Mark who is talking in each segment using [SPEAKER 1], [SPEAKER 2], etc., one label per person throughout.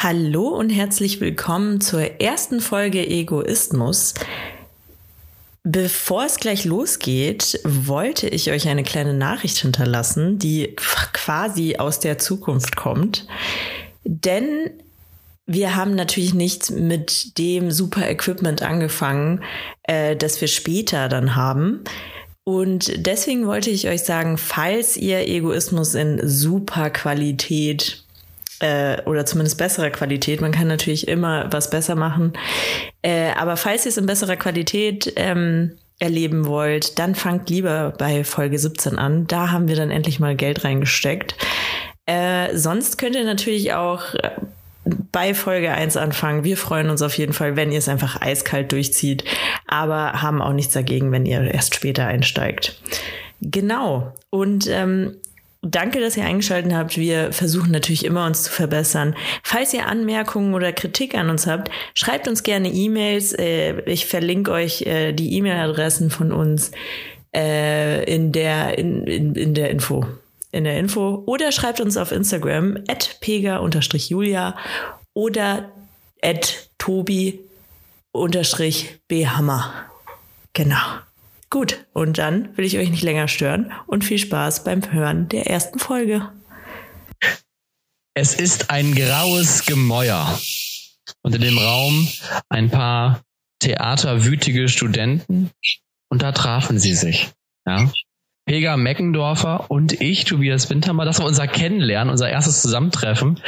[SPEAKER 1] Hallo und herzlich willkommen zur ersten Folge Egoismus. Bevor es gleich losgeht, wollte ich euch eine kleine Nachricht hinterlassen, die quasi aus der Zukunft kommt. Denn wir haben natürlich nicht mit dem super Equipment angefangen, äh, das wir später dann haben. Und deswegen wollte ich euch sagen, falls ihr Egoismus in super Qualität äh, oder zumindest besserer Qualität. Man kann natürlich immer was besser machen. Äh, aber falls ihr es in besserer Qualität ähm, erleben wollt, dann fangt lieber bei Folge 17 an. Da haben wir dann endlich mal Geld reingesteckt. Äh, sonst könnt ihr natürlich auch äh, bei Folge 1 anfangen. Wir freuen uns auf jeden Fall, wenn ihr es einfach eiskalt durchzieht, aber haben auch nichts dagegen, wenn ihr erst später einsteigt. Genau. Und ähm, Danke, dass ihr eingeschaltet habt. Wir versuchen natürlich immer uns zu verbessern. Falls ihr Anmerkungen oder Kritik an uns habt, schreibt uns gerne E-Mails. Äh, ich verlinke euch äh, die E-Mail-Adressen von uns äh, in der in, in, in der Info in der Info oder schreibt uns auf Instagram at pega-julia oder at tobi-bhammer. Genau. Gut, und dann will ich euch nicht länger stören und viel Spaß beim Hören der ersten Folge.
[SPEAKER 2] Es ist ein graues Gemäuer. Unter dem Raum ein paar theaterwütige Studenten und da trafen sie sich. Ja. Pega Meckendorfer und ich, Tobias Wintermer, das war unser Kennenlernen, unser erstes Zusammentreffen.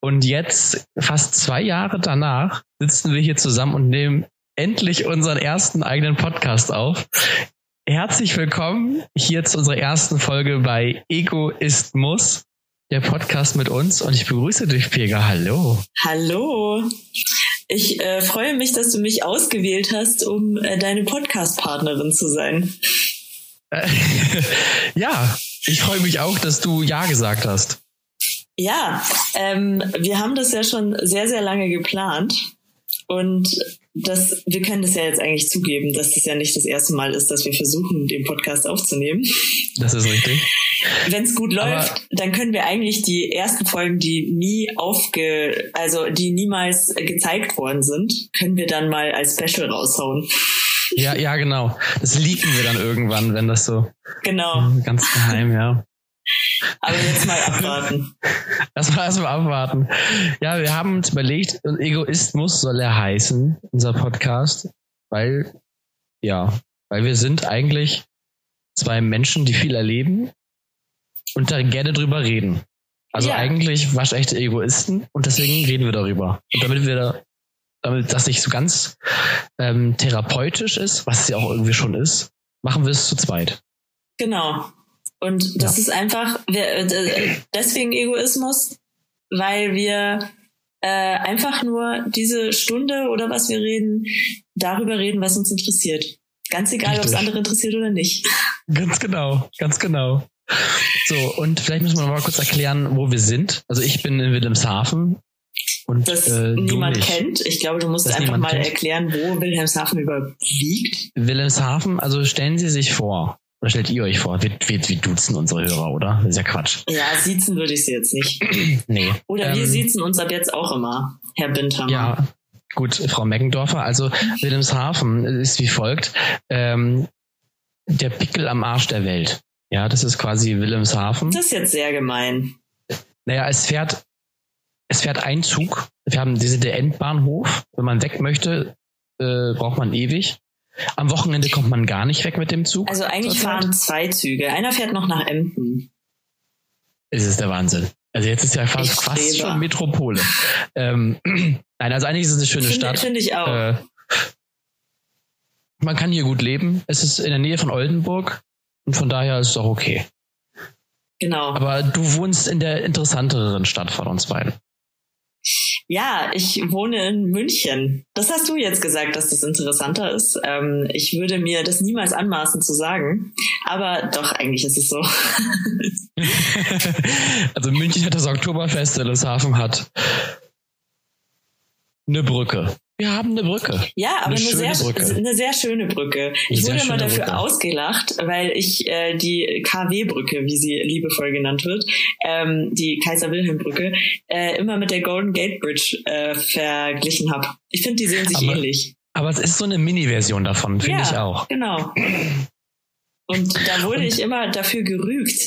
[SPEAKER 2] Und jetzt, fast zwei Jahre danach, sitzen wir hier zusammen und nehmen endlich unseren ersten eigenen Podcast auf. Herzlich willkommen hier zu unserer ersten Folge bei Ego ist Muss, der Podcast mit uns. Und ich begrüße dich, Pega. Hallo.
[SPEAKER 1] Hallo. Ich äh, freue mich, dass du mich ausgewählt hast, um äh, deine Podcast-Partnerin zu sein.
[SPEAKER 2] ja, ich freue mich auch, dass du Ja gesagt hast.
[SPEAKER 1] Ja, ähm, wir haben das ja schon sehr, sehr lange geplant. Und das, wir können das ja jetzt eigentlich zugeben, dass das ja nicht das erste Mal ist, dass wir versuchen, den Podcast aufzunehmen.
[SPEAKER 2] Das ist richtig.
[SPEAKER 1] Wenn es gut läuft, Aber dann können wir eigentlich die ersten Folgen, die nie aufge, also die niemals gezeigt worden sind, können wir dann mal als Special raushauen.
[SPEAKER 2] Ja, ja, genau. Das leaken wir dann irgendwann, wenn das so
[SPEAKER 1] genau
[SPEAKER 2] ganz geheim, ja.
[SPEAKER 1] Aber jetzt mal abwarten.
[SPEAKER 2] Erstmal erstmal abwarten. Ja, wir haben uns überlegt, Egoismus soll er heißen, unser Podcast, weil, ja, weil wir sind eigentlich zwei Menschen, die viel erleben und da gerne drüber reden. Also ja. eigentlich waschechte Egoisten und deswegen reden wir darüber. Und damit wir da, damit das nicht so ganz ähm, therapeutisch ist, was es ja auch irgendwie schon ist, machen wir es zu zweit.
[SPEAKER 1] Genau. Und das ja. ist einfach äh, deswegen Egoismus, weil wir äh, einfach nur diese Stunde oder was wir reden, darüber reden, was uns interessiert. Ganz egal, ob es andere interessiert oder nicht.
[SPEAKER 2] Ganz genau, ganz genau. So, und vielleicht müssen wir mal kurz erklären, wo wir sind. Also ich bin in Wilhelmshaven. Und,
[SPEAKER 1] das äh, niemand kennt. Ich glaube, du musst das einfach mal kennt. erklären, wo Wilhelmshaven überhaupt liegt.
[SPEAKER 2] Wilhelmshaven, also stellen Sie sich vor, oder stellt ihr euch vor? Wir, wir, wir duzen unsere Hörer, oder? Das ist ja Quatsch.
[SPEAKER 1] Ja, siezen würde ich sie jetzt nicht.
[SPEAKER 2] nee.
[SPEAKER 1] Oder wir ähm, siezen uns ab jetzt auch immer, Herr Bindhammer.
[SPEAKER 2] Ja, gut, Frau Meckendorfer. Also Wilhelmshaven ist wie folgt. Ähm, der Pickel am Arsch der Welt. Ja, das ist quasi Wilhelmshaven.
[SPEAKER 1] Das ist jetzt sehr gemein.
[SPEAKER 2] Naja, es fährt, es fährt ein Zug. Wir haben diese der Endbahnhof. Wenn man weg möchte, äh, braucht man ewig. Am Wochenende kommt man gar nicht weg mit dem Zug.
[SPEAKER 1] Also eigentlich fahren zwei Züge. Einer fährt noch nach Emden.
[SPEAKER 2] Es ist der Wahnsinn. Also jetzt ist ja fast, fast schon Metropole. Ähm, nein, also eigentlich ist es eine schöne
[SPEAKER 1] Find,
[SPEAKER 2] Stadt.
[SPEAKER 1] Finde ich auch. Äh,
[SPEAKER 2] man kann hier gut leben. Es ist in der Nähe von Oldenburg und von daher ist es auch okay.
[SPEAKER 1] Genau.
[SPEAKER 2] Aber du wohnst in der interessanteren Stadt von uns beiden.
[SPEAKER 1] Ja, ich wohne in München. Das hast du jetzt gesagt, dass das interessanter ist. Ähm, ich würde mir das niemals anmaßen zu sagen. Aber doch, eigentlich ist es so.
[SPEAKER 2] also München hat das Oktoberfest, Wilhelmshaven hat eine Brücke. Wir haben eine Brücke.
[SPEAKER 1] Ja, aber
[SPEAKER 2] eine,
[SPEAKER 1] eine, sehr,
[SPEAKER 2] Brücke.
[SPEAKER 1] eine sehr schöne Brücke. Ich wurde immer dafür
[SPEAKER 2] Brücke.
[SPEAKER 1] ausgelacht, weil ich äh, die KW-Brücke, wie sie liebevoll genannt wird, ähm, die Kaiser-Wilhelm-Brücke, äh, immer mit der Golden Gate Bridge äh, verglichen habe. Ich finde, die sehen sich
[SPEAKER 2] Aber-
[SPEAKER 1] ähnlich.
[SPEAKER 2] Aber es ist so eine Mini-Version davon, finde
[SPEAKER 1] ja,
[SPEAKER 2] ich auch.
[SPEAKER 1] Genau. Und da wurde ich immer dafür gerügt,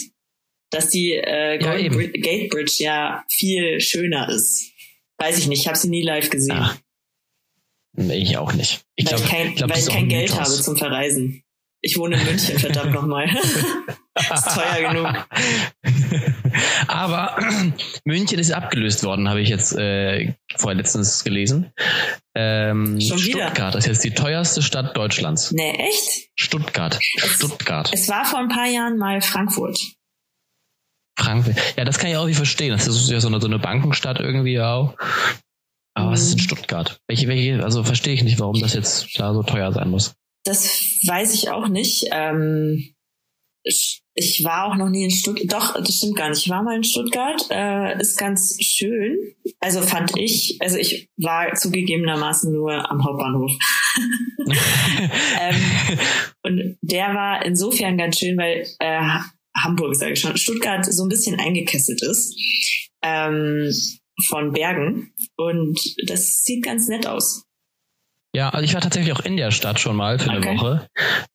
[SPEAKER 1] dass die äh,
[SPEAKER 2] Ja,
[SPEAKER 1] Golden. Bri- Gate Bridge ja viel schöner ist. Weiß ich nicht, ich habe sie nie live gesehen,
[SPEAKER 2] Ah, Nee, ich auch nicht. Ich
[SPEAKER 1] weil
[SPEAKER 2] glaube,
[SPEAKER 1] ich kein,
[SPEAKER 2] glaub,
[SPEAKER 1] weil ich kein
[SPEAKER 2] ein
[SPEAKER 1] Geld habe zum Verreisen. Ich wohne in München, verdammt nochmal. ist teuer genug.
[SPEAKER 2] Aber München ist abgelöst worden, habe ich jetzt äh, vorher letztens gelesen. Ähm? Stuttgart ist jetzt die teuerste Stadt Deutschlands.
[SPEAKER 1] Nee, echt?
[SPEAKER 2] Stuttgart.
[SPEAKER 1] Es-
[SPEAKER 2] Stuttgart.
[SPEAKER 1] Es war vor ein paar Jahren mal Frankfurt.
[SPEAKER 2] Frankfurt. Ja, das kann ich auch nicht verstehen. Das ist ja so eine, so eine Bankenstadt irgendwie auch. Aber was ist in
[SPEAKER 1] Mhm.
[SPEAKER 2] Stuttgart? Welche, welche, also verstehe ich nicht, warum das jetzt da so teuer sein muss.
[SPEAKER 1] Das weiß ich auch nicht. Ähm, ich, ich war auch noch nie in Stuttgart. Doch, das stimmt gar nicht. Ich war mal in Stuttgart. Äh, ist ganz schön. Also fand ich. Also ich war zugegebenermaßen nur am Hauptbahnhof. ähm, und der war insofern ganz schön, weil äh, Hamburg, sage ich schon, Stuttgart so ein bisschen eingekesselt ist ähm, von Bergen. Und das sieht ganz nett aus.
[SPEAKER 2] Ja, also ich war tatsächlich auch in der Stadt schon mal für eine
[SPEAKER 1] Okay.
[SPEAKER 2] Woche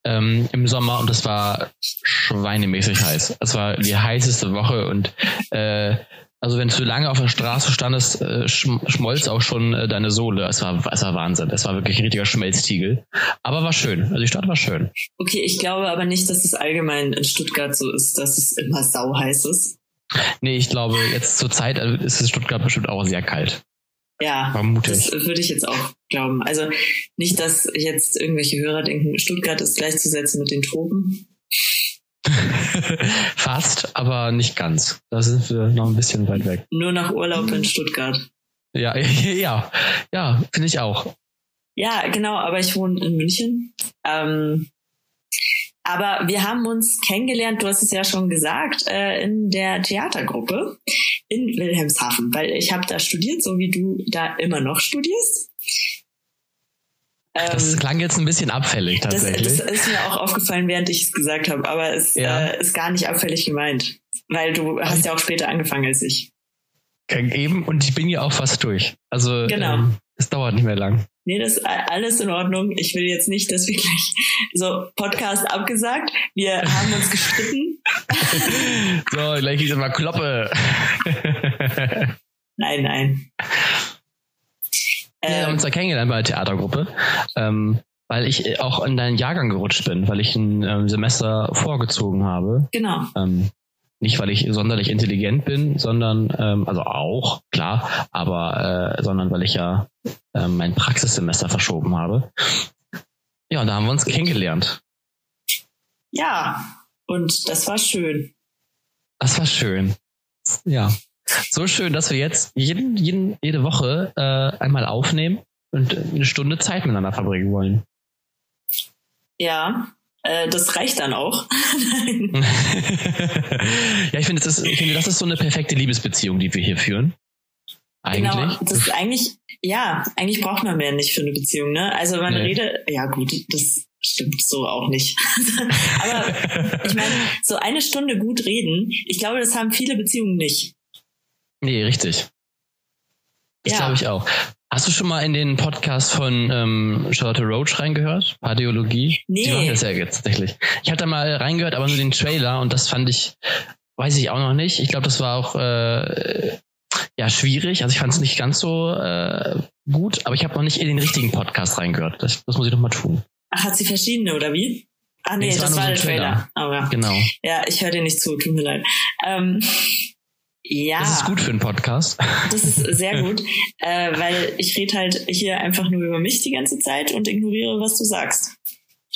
[SPEAKER 2] ähm, im Sommer und es war schweinemäßig heiß. Es war die heißeste Woche und äh, also wenn du zu lange auf der Straße standest, äh, schm schmolz auch schon äh, deine Sohle. Es war, es war Wahnsinn. Es war wirklich ein richtiger Schmelztiegel. Aber war schön. Also die Stadt war schön.
[SPEAKER 1] Okay, ich glaube aber nicht, dass es allgemein in Stuttgart so ist, dass es immer sau heiß ist.
[SPEAKER 2] Nee, ich glaube, jetzt zur Zeit äh, ist es Stuttgart bestimmt auch sehr kalt.
[SPEAKER 1] Ja,
[SPEAKER 2] Vermute
[SPEAKER 1] das würde ich jetzt auch glauben. Also nicht, dass jetzt irgendwelche Hörer denken, Stuttgart ist gleichzusetzen mit den Tropen.
[SPEAKER 2] Fast, aber nicht ganz. Da sind wir noch ein bisschen weit weg.
[SPEAKER 1] Nur nach Urlaub in Stuttgart.
[SPEAKER 2] Ja, ja, ja, finde ich auch.
[SPEAKER 1] Ja, genau, aber ich wohne in München. Ähm, aber wir haben uns kennengelernt, du hast es ja schon gesagt, äh, in der Theatergruppe in Wilhelmshaven, weil ich habe da studiert, so wie du da immer noch studierst.
[SPEAKER 2] Das
[SPEAKER 1] Ähm,
[SPEAKER 2] klang jetzt ein bisschen abfällig
[SPEAKER 1] Das,
[SPEAKER 2] tatsächlich.
[SPEAKER 1] das ist mir auch aufgefallen, während ich es gesagt habe, aber es
[SPEAKER 2] Ja.
[SPEAKER 1] äh, ist gar nicht abfällig gemeint. Weil du hast ja auch später angefangen als ich.
[SPEAKER 2] Eben, und ich bin ja auch fast durch. Also
[SPEAKER 1] Genau.
[SPEAKER 2] ähm, es dauert nicht mehr lang.
[SPEAKER 1] Nee, das ist alles in Ordnung. Ich will jetzt nicht, dass wir gleich so Podcast abgesagt. Wir haben uns gestritten.
[SPEAKER 2] so, gleich ist mal Kloppe.
[SPEAKER 1] Nein, nein.
[SPEAKER 2] wir haben
[SPEAKER 1] Ähm,
[SPEAKER 2] uns da kennengelernt bei der Theatergruppe, ähm, weil ich äh, auch in deinen Jahrgang gerutscht bin, weil ich ein ähm, Semester vorgezogen habe.
[SPEAKER 1] genau.
[SPEAKER 2] Ähm, nicht, weil ich sonderlich intelligent bin, sondern, ähm, also auch, klar, aber, äh, sondern weil ich ja ähm, mein Praxissemester verschoben habe. Ja, und da haben wir uns kennengelernt.
[SPEAKER 1] Ja, und das war schön.
[SPEAKER 2] Das war schön. Ja. So schön, dass wir jetzt jeden, jeden, jede Woche äh, einmal aufnehmen und eine Stunde Zeit miteinander verbringen wollen.
[SPEAKER 1] Ja, äh, das reicht dann auch.
[SPEAKER 2] Ja, ich finde, das ist, ich finde, das ist so eine perfekte Liebesbeziehung, die wir hier führen. Eigentlich.
[SPEAKER 1] Genau, das ist eigentlich, ja, eigentlich braucht man mehr nicht für eine Beziehung, ne? Also man
[SPEAKER 2] Nee.
[SPEAKER 1] redet, ja gut, das stimmt so auch nicht. Aber ich meine, so eine Stunde gut reden, ich glaube, das haben viele Beziehungen nicht.
[SPEAKER 2] nee, richtig. Das
[SPEAKER 1] Ja.
[SPEAKER 2] glaube ich auch. Hast du schon mal in den Podcast von ähm, Charlotte Roach reingehört? Pardiologie?
[SPEAKER 1] Nee.
[SPEAKER 2] Die macht das ja jetzt tatsächlich. Ich habe da mal reingehört, aber nur den Trailer und das fand ich, weiß ich auch noch nicht. Ich glaube, das war auch äh, ja schwierig. Also ich fand es nicht ganz so äh, gut, aber ich habe noch nicht in den richtigen Podcast reingehört. Das, das muss ich noch mal tun.
[SPEAKER 1] Ach, hat sie verschiedene oder wie? Ah nee,
[SPEAKER 2] Nee, es war
[SPEAKER 1] das war der
[SPEAKER 2] ein
[SPEAKER 1] Trailer. Aber
[SPEAKER 2] Genau.
[SPEAKER 1] ja, ich höre dir nicht zu, tut mir leid. Ähm, ja,
[SPEAKER 2] Das ist gut für einen Podcast.
[SPEAKER 1] das ist sehr gut, äh, weil ich rede halt hier einfach nur über mich die ganze Zeit und ignoriere, was du sagst.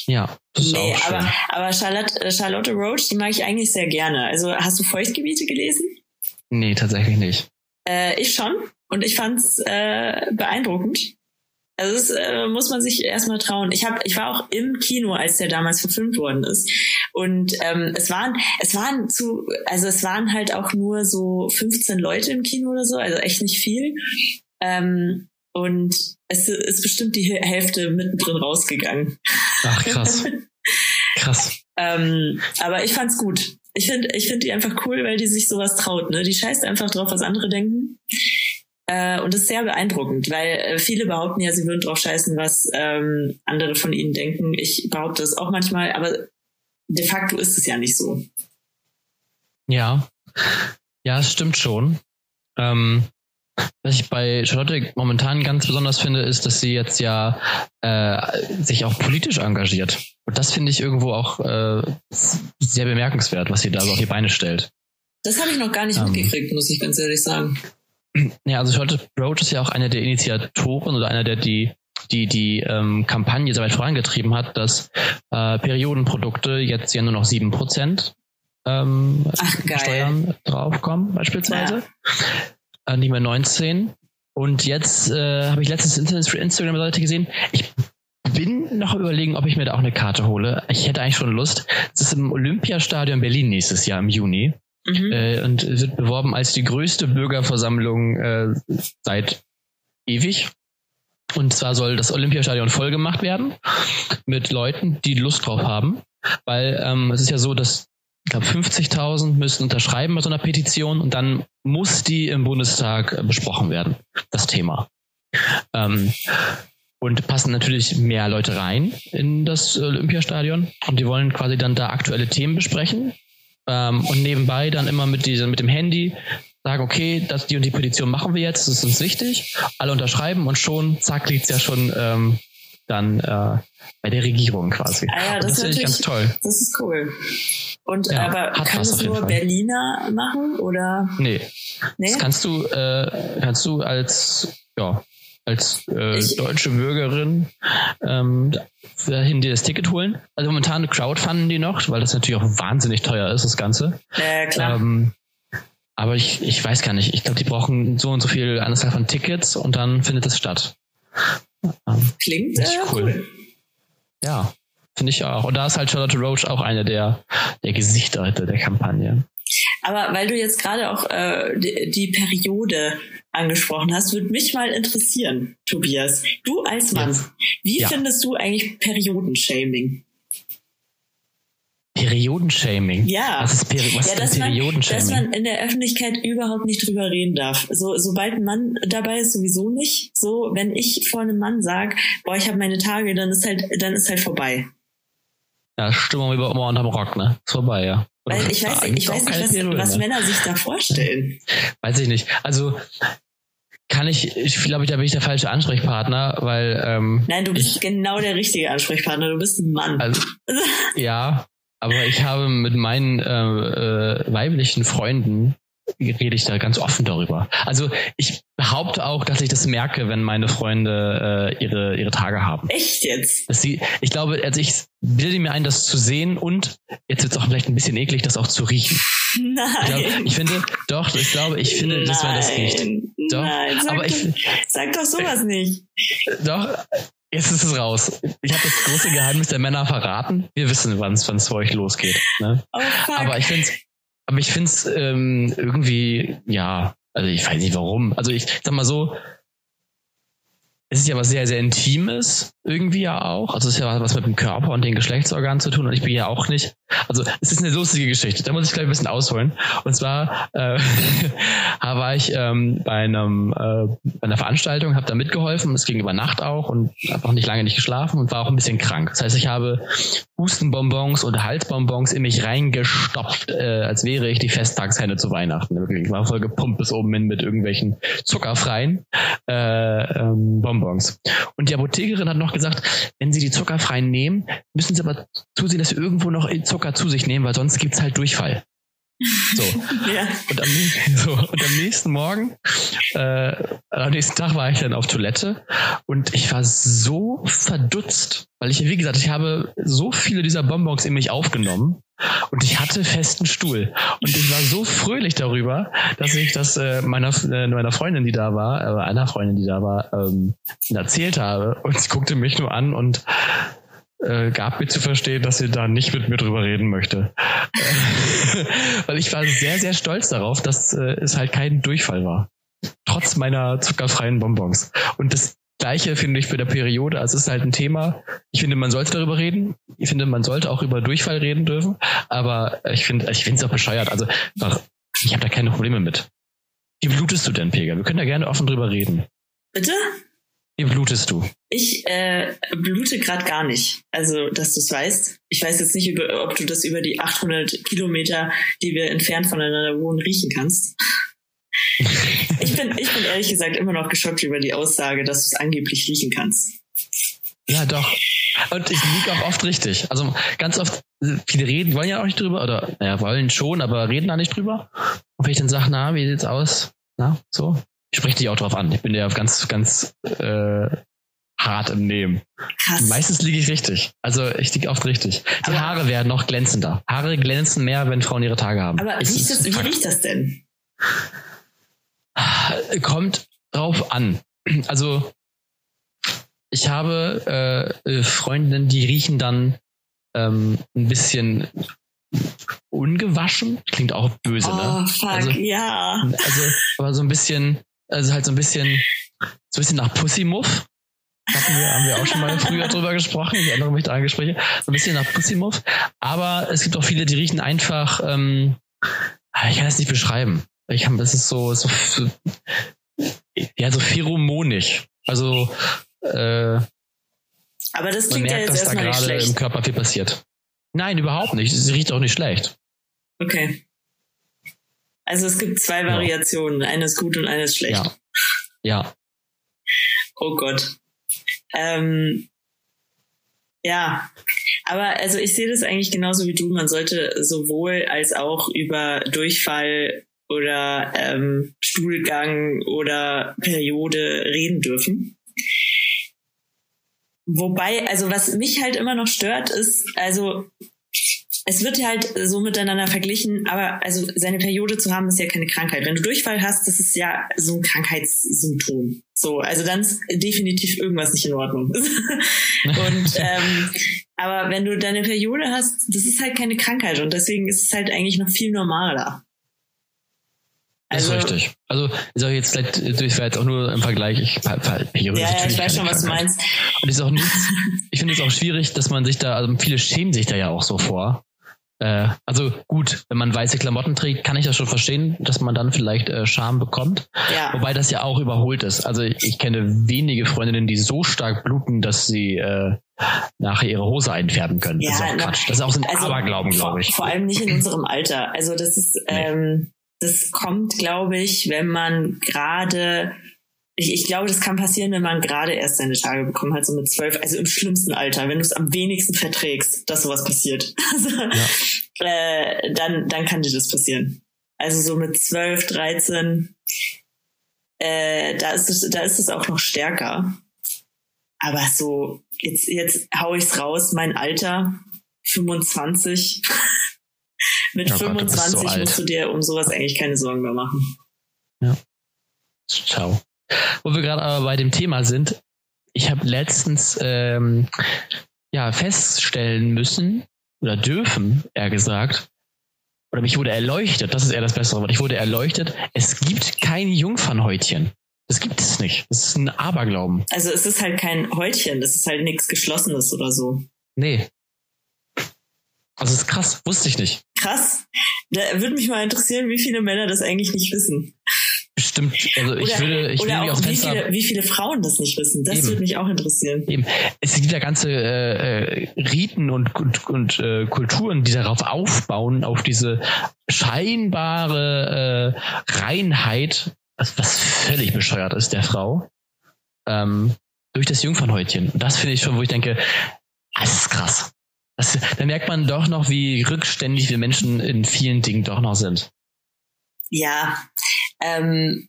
[SPEAKER 2] Ja, das ist
[SPEAKER 1] Nee,
[SPEAKER 2] auch schön.
[SPEAKER 1] aber, aber Charlotte, äh, Charlotte Roach, die mag ich eigentlich sehr gerne. Also hast du Feuchtgebiete gelesen?
[SPEAKER 2] Nee, tatsächlich nicht.
[SPEAKER 1] Äh, ich schon. Und ich fand's äh, beeindruckend. Also das äh, muss man sich erstmal trauen. Ich hab, ich war auch im Kino, als der damals verfilmt worden ist. Und ähm, es waren, es waren zu, also es waren halt auch nur so 15 Leute im Kino oder so, also echt nicht viel. Ähm, und es ist bestimmt die Hälfte mittendrin rausgegangen.
[SPEAKER 2] Ach, krass. krass.
[SPEAKER 1] ähm, aber ich fand's gut. Ich finde ich find die einfach cool, weil die sich sowas traut. Ne? Die scheißt einfach drauf, was andere denken. Äh, und das ist sehr beeindruckend, weil äh, viele behaupten ja, sie würden drauf scheißen, was ähm, andere von ihnen denken. Ich behaupte es auch manchmal, aber de facto ist es ja nicht so.
[SPEAKER 2] Ja, ja, es stimmt schon. Ähm, was ich bei Charlotte momentan ganz besonders finde, ist, dass sie jetzt ja äh, sich auch politisch engagiert. Und das finde ich irgendwo auch äh, sehr bemerkenswert, was sie da so auf die Beine stellt.
[SPEAKER 1] Das habe ich noch gar nicht ähm, mitgekriegt, muss ich ganz ehrlich sagen.
[SPEAKER 2] Ja, also Charlotte Roach ist ja auch einer der Initiatoren oder einer der die die die ähm, Kampagne so weit vorangetrieben hat, dass äh, Periodenprodukte jetzt ja nur noch sieben Prozent ähm, Steuern draufkommen, beispielsweise. Ja. Äh, nicht mehr 19. Und jetzt äh, habe ich letztens Instagram-Seite gesehen. Ich bin noch überlegen, ob ich mir da auch eine Karte hole. Ich hätte eigentlich schon Lust. Das ist im Olympiastadion Berlin nächstes Jahr im Juni. Mhm. Äh, und wird beworben als die größte Bürgerversammlung äh, seit ewig. Und zwar soll das Olympiastadion voll gemacht werden mit Leuten, die Lust drauf haben. Weil ähm, es ist ja so, dass ich glaube 50.000 müssen unterschreiben bei so einer Petition und dann muss die im Bundestag besprochen werden, das Thema. Ähm, und passen natürlich mehr Leute rein in das Olympiastadion und die wollen quasi dann da aktuelle Themen besprechen ähm, und nebenbei dann immer mit, diese, mit dem Handy sagen, okay, das, die und die Petition machen wir jetzt, das ist uns wichtig, alle unterschreiben und schon, zack, liegt's ja schon ähm, dann äh, bei der Regierung quasi.
[SPEAKER 1] Ah ja, das, das finde ich ganz toll. Das ist cool. Und ja, aber kann es nur Fall. Berliner machen oder?
[SPEAKER 2] Nee. nee. Das kannst du, äh, kannst du als ja, als äh, deutsche Bürgerin ähm, dahin dir das Ticket holen. Also momentan crowdfunden die noch, weil das natürlich auch wahnsinnig teuer ist, das Ganze.
[SPEAKER 1] Ja, klar. Ähm,
[SPEAKER 2] aber ich, ich weiß gar nicht. Ich glaube, die brauchen so und so viel Anzahl von Tickets und dann findet es statt.
[SPEAKER 1] Ähm, Klingt äh, cool. cool.
[SPEAKER 2] Ja, finde ich auch. Und da ist halt Charlotte Roach auch eine der, der Gesichter der Kampagne.
[SPEAKER 1] Aber weil du jetzt gerade auch äh, die, die Periode angesprochen hast, würde mich mal interessieren, Tobias. Du als Mann, ja. wie ja. findest du eigentlich Periodenshaming?
[SPEAKER 2] Periodenshaming.
[SPEAKER 1] Ja.
[SPEAKER 2] Was ist, Peri was ja,
[SPEAKER 1] dass, man, dass man in der Öffentlichkeit überhaupt nicht drüber reden darf. So, sobald ein Mann dabei ist, sowieso nicht. So, wenn ich vor einem Mann sag, boah, ich habe meine Tage, dann ist halt, dann ist halt vorbei.
[SPEAKER 2] Ja, Stimmung über immer unterm Rock, ne? Ist vorbei, ja.
[SPEAKER 1] Weil ich weiß, ich weiß nicht, was, was Männer sich da vorstellen.
[SPEAKER 2] Weiß ich nicht. Also kann ich, ich glaube, da bin ich der falsche Ansprechpartner, weil ähm,
[SPEAKER 1] Nein, du bist ich, genau der richtige Ansprechpartner, du bist ein Mann.
[SPEAKER 2] Also, ja, aber ich habe mit meinen äh, äh, weiblichen Freunden rede ich da ganz offen darüber. Also ich behaupte auch, dass ich das merke, wenn meine Freunde äh, ihre ihre Tage haben.
[SPEAKER 1] Echt jetzt?
[SPEAKER 2] Dass sie, ich glaube, also ich bilde mir ein, das zu sehen und jetzt wird es auch vielleicht ein bisschen eklig, das auch zu riechen.
[SPEAKER 1] Nein.
[SPEAKER 2] Ich, glaub, ich finde, doch, ich glaube, ich finde, Nein. dass man das riecht. Doch,
[SPEAKER 1] Nein, sag, aber ich, sag doch sowas nicht.
[SPEAKER 2] Doch, Jetzt ist es raus. Ich habe das große Geheimnis der Männer verraten. Wir wissen, wann es für euch losgeht. Ne?
[SPEAKER 1] Oh,
[SPEAKER 2] aber ich finde aber ich finde es ähm, irgendwie, ja, also ich weiß nicht warum. Also ich sag mal so, es ist ja was sehr, sehr Intimes irgendwie ja auch. Also es ist ja was mit dem Körper und den Geschlechtsorganen zu tun und ich bin ja auch nicht. Also es ist eine lustige Geschichte. Da muss ich gleich ein bisschen ausholen. Und zwar äh, war ich ähm, bei einem äh, bei einer Veranstaltung, habe da mitgeholfen. Es ging über Nacht auch und habe auch nicht lange nicht geschlafen und war auch ein bisschen krank. Das heißt, ich habe Hustenbonbons und Halsbonbons in mich reingestopft, äh, als wäre ich die Festtagshenne zu Weihnachten. Ich war voll gepumpt bis oben hin mit irgendwelchen zuckerfreien äh, ähm, Bonbons. Und die Apothekerin hat noch gesagt, wenn Sie die zuckerfreien nehmen, müssen Sie aber zusehen, dass Sie irgendwo noch Zucker zu sich nehmen, weil sonst gibt's halt Durchfall. So. ja. und, am, so. und am nächsten Morgen, äh, am nächsten Tag war ich dann auf Toilette und ich war so verdutzt, weil ich, wie gesagt, ich habe so viele dieser Bonbons in mich aufgenommen und ich hatte festen Stuhl. Und ich war so fröhlich darüber, dass ich das äh, meiner, äh, meiner Freundin, die da war, äh, einer Freundin, die da war, ähm, erzählt habe. Und sie guckte mich nur an und äh, gab mir zu verstehen, dass sie da nicht mit mir drüber reden möchte. Weil ich war sehr, sehr stolz darauf, dass äh, es halt kein Durchfall war. Trotz meiner zuckerfreien Bonbons. Und das Gleiche finde ich für der Periode. Also es ist halt ein Thema. Ich finde, man sollte darüber reden. Ich finde, man sollte auch über Durchfall reden dürfen. Aber ich finde, ich finde es auch bescheuert. Also ich habe da keine Probleme mit. Wie blutest du denn, Pega? Wir können da gerne offen drüber reden.
[SPEAKER 1] Bitte?
[SPEAKER 2] Wie blutest du?
[SPEAKER 1] Ich äh, blute gerade gar nicht. Also, dass du es weißt. Ich weiß jetzt nicht, über, ob du das über die 800 Kilometer, die wir entfernt voneinander wohnen, riechen kannst. ich, bin, ich bin ehrlich gesagt immer noch geschockt über die Aussage, dass du es angeblich riechen kannst.
[SPEAKER 2] Ja, doch. Und ich liege auch oft richtig. Also ganz oft, viele reden, wollen ja auch nicht drüber, oder naja, wollen schon, aber reden da nicht drüber. Und wenn ich dann sage, na, wie sieht's aus? Na, so, ich spreche dich auch drauf an. Ich bin ja ganz, ganz äh, hart im Nehmen. Krass. Meistens liege ich richtig. Also ich liege oft richtig. Die aber Haare werden noch glänzender. Haare glänzen mehr, wenn Frauen ihre Tage haben.
[SPEAKER 1] Aber riecht das, wie riecht das denn?
[SPEAKER 2] Kommt drauf an. Also ich habe äh, Freundinnen, die riechen dann ähm, ein bisschen ungewaschen. Klingt auch böse,
[SPEAKER 1] ne?
[SPEAKER 2] oh,
[SPEAKER 1] ne? Fuck, also, ja.
[SPEAKER 2] Also, aber so ein bisschen also halt so ein bisschen, so ein bisschen nach Pussymuff. Hatten wir, haben wir auch schon mal früher drüber gesprochen. Ich erinnere mich da an Gespräche. So ein bisschen nach Pussymuff. Aber es gibt auch viele, die riechen einfach, ähm, ah, ich kann das nicht beschreiben. Ich kann, das ist so, so, ja, so pheromonig. Also, äh,
[SPEAKER 1] aber das
[SPEAKER 2] klingt merkt, ja jetzt erstmal nicht schlecht. im Körper viel passiert. Nein, überhaupt nicht. Es riecht auch nicht schlecht.
[SPEAKER 1] Okay. Also es gibt zwei Variationen. Ja. Eine ist gut und eine ist schlecht.
[SPEAKER 2] Ja. ja.
[SPEAKER 1] Oh Gott. Ähm, ja, aber also ich sehe das eigentlich genauso wie du. Man sollte sowohl als auch über Durchfall oder ähm, Stuhlgang oder Periode reden dürfen. Wobei, also was mich halt immer noch stört, ist, also es wird ja halt so miteinander verglichen, aber also seine Periode zu haben ist ja keine Krankheit. Wenn du Durchfall hast, das ist ja so ein Krankheitssymptom. So, also dann ist definitiv irgendwas nicht in Ordnung. und ähm, aber wenn du deine Periode hast, das ist halt keine Krankheit und deswegen ist es halt eigentlich noch viel normaler.
[SPEAKER 2] Also, das ist also richtig. Also ist auch jetzt vielleicht Durchfall jetzt auch nur im Vergleich. Ich,
[SPEAKER 1] Periode ja, ja, ich weiß schon, was du meinst.
[SPEAKER 2] Und ist auch nichts. ich finde es auch schwierig, dass man sich da, also viele schämen sich da ja auch so vor. Äh, also gut, wenn man weiße Klamotten trägt, kann ich das schon verstehen, dass man dann vielleicht äh, Scham bekommt. Ja. Wobei das ja auch überholt ist. Also ich, ich kenne wenige Freundinnen, die so stark bluten, dass sie äh, nachher ihre Hose einfärben können. Ja, das ist auch Quatsch. Das ist auch so ein also Aberglauben, glaube ich.
[SPEAKER 1] Vor allem nicht in unserem Alter. Also das ist, nee. ähm, das kommt, glaube ich, wenn man gerade ich, ich glaube, das kann passieren, wenn man gerade erst seine Tage bekommen hat, so mit zwölf, also im schlimmsten Alter, wenn du es am wenigsten verträgst, dass sowas passiert. Also, ja. äh, dann, dann kann dir das passieren. Also so mit zwölf, dreizehn, äh, da ist es, da ist es auch noch stärker. Aber so, jetzt, jetzt hau ich's raus, mein Alter, 25. mit oh 25 Gott, so musst du dir um sowas eigentlich keine Sorgen mehr machen.
[SPEAKER 2] Ja. Ciao. Wo wir gerade aber bei dem Thema sind, ich habe letztens ähm, ja feststellen müssen oder dürfen, eher gesagt, oder mich wurde erleuchtet, das ist eher das bessere Wort, ich wurde erleuchtet, es gibt kein Jungfernhäutchen. Das gibt es nicht. Das ist ein Aberglauben.
[SPEAKER 1] Also es ist halt kein Häutchen, das ist halt nichts Geschlossenes oder so.
[SPEAKER 2] Nee. Also es ist krass, wusste ich nicht.
[SPEAKER 1] Krass. Da würde mich mal interessieren, wie viele Männer das eigentlich nicht wissen.
[SPEAKER 2] Bestimmt. Also ich oder, würde, ich
[SPEAKER 1] oder auch wie viele, wie viele Frauen das nicht wissen. Das Eben. würde mich auch interessieren.
[SPEAKER 2] Eben. Es gibt ja ganze äh, äh, Riten und, und, und äh, Kulturen, die darauf aufbauen, auf diese scheinbare äh, Reinheit, was, was völlig bescheuert ist der Frau, ähm, durch das Jungfernhäutchen. Und das finde ich schon, wo ich denke, das ist krass. Das, da merkt man doch noch, wie rückständig wir Menschen in vielen Dingen doch noch sind.
[SPEAKER 1] Ja, ähm,